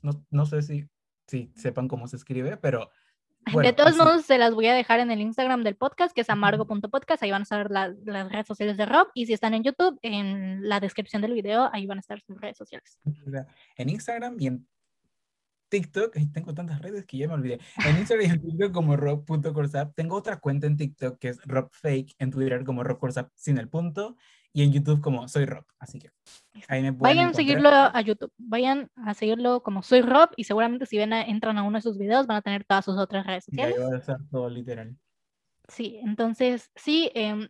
No, no sé si, si sepan cómo se escribe, pero... de todos modos, se las voy a dejar en el Instagram del podcast, que es amargo.podcast. Ahí van a estar las redes sociales de Rob. Y si están en YouTube, en la descripción del video, ahí van a estar sus redes sociales. En Instagram y en TikTok, tengo tantas redes que ya me olvidé. En Instagram y como rob.corsap. Tengo otra cuenta en TikTok que es robfake, en Twitter como robcorsap sin el punto. y en YouTube como Soy Rob. Así que ahí me pueden Vayan a seguirlo a YouTube, vayan a seguirlo como soy Rob y seguramente si ven a- entran a uno de sus videos van a tener todas sus otras redes Y ahí sociales. va a estar todo literal. Sí, entonces sí, em,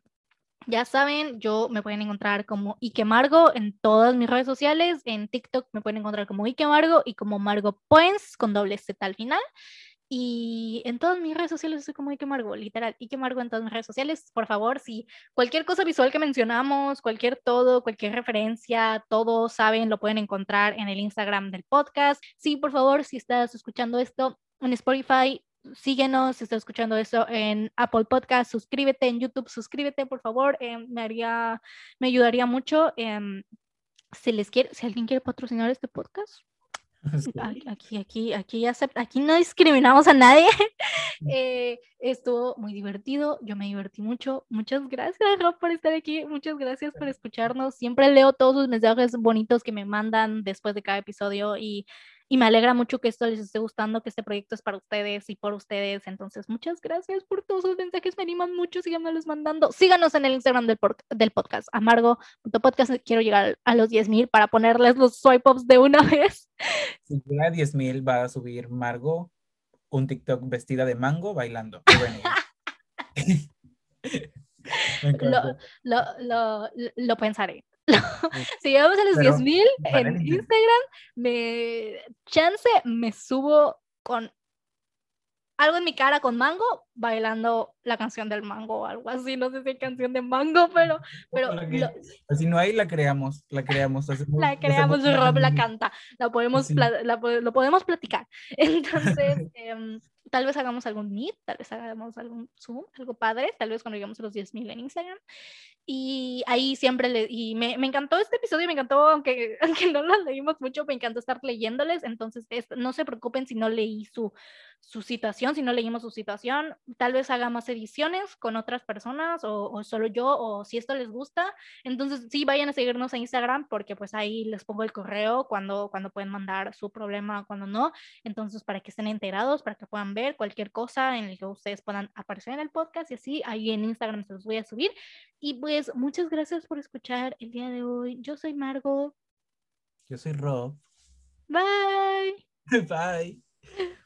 ya saben, yo me pueden encontrar como Ike Margo en todas mis redes sociales, en TikTok me pueden encontrar como Ike Margo y como Margo Points con doble Z al final. Y en todas mis redes sociales estoy como Ike Margo, literal, Ike Margo en todas mis redes sociales. Por favor, si cualquier cosa visual que mencionamos, cualquier todo, cualquier referencia, todo saben, lo pueden encontrar en el Instagram del podcast. Sí, por favor, si estás escuchando esto en Spotify, síguenos, si estás escuchando esto en Apple Podcast, suscríbete en YouTube, suscríbete, por favor, eh, me haría, me ayudaría mucho. em, si les quiere, si alguien quiere patrocinar este podcast, Sí. Aquí, aquí, aquí, aquí, acep- aquí no discriminamos a nadie. Eh, estuvo muy divertido, yo me divertí mucho. Muchas gracias, Rob, por estar aquí. Muchas gracias por escucharnos. Siempre leo todos sus mensajes bonitos que me mandan después de cada episodio y, y me alegra mucho que esto les esté gustando, que este proyecto es para ustedes y por ustedes. Entonces, muchas gracias por todos sus mensajes. Me animan mucho, síganmelos mandando. Síganos en el Instagram del, del podcast, amargo.podcast. Quiero llegar a los 10.000 para ponerles los swipe ups de una vez. Si llega a 10.000 va a subir Margo un TikTok vestida de mango bailando. Lo, lo, lo, lo pensaré. si llegamos a los Pero 10.000 vale el en. Instagram, me chance me subo con algo en mi cara con mango, bailando la canción del mango o algo así. No sé si hay canción de mango, pero, pero lo- Si no hay, la creamos, la creamos. hacemos- la creamos, Rob la canta, la podemos, Sí. la po- lo podemos platicar. Entonces, em, tal vez hagamos algún meet, tal vez hagamos algún Zoom, algo padre, tal vez cuando lleguemos a los 10.000 en Instagram. Y ahí siempre le, y me, me encantó este episodio, me encantó, aunque, aunque no lo leímos mucho, me encantó estar leyéndoles, entonces es- no se preocupen si no leí su, su situación, si no leímos su situación, tal vez haga más ediciones con otras personas o, o solo yo, o si esto les gusta, entonces sí, vayan a seguirnos a Instagram porque pues ahí les pongo el correo cuando, cuando pueden mandar su problema, cuando no, entonces para que estén enterados, para que puedan ver cualquier cosa en el que ustedes puedan aparecer en el podcast y así, ahí en Instagram se los voy a subir. Y pues muchas gracias por escuchar el día de hoy. Yo soy Margot. Yo soy Rob. Bye. Bye.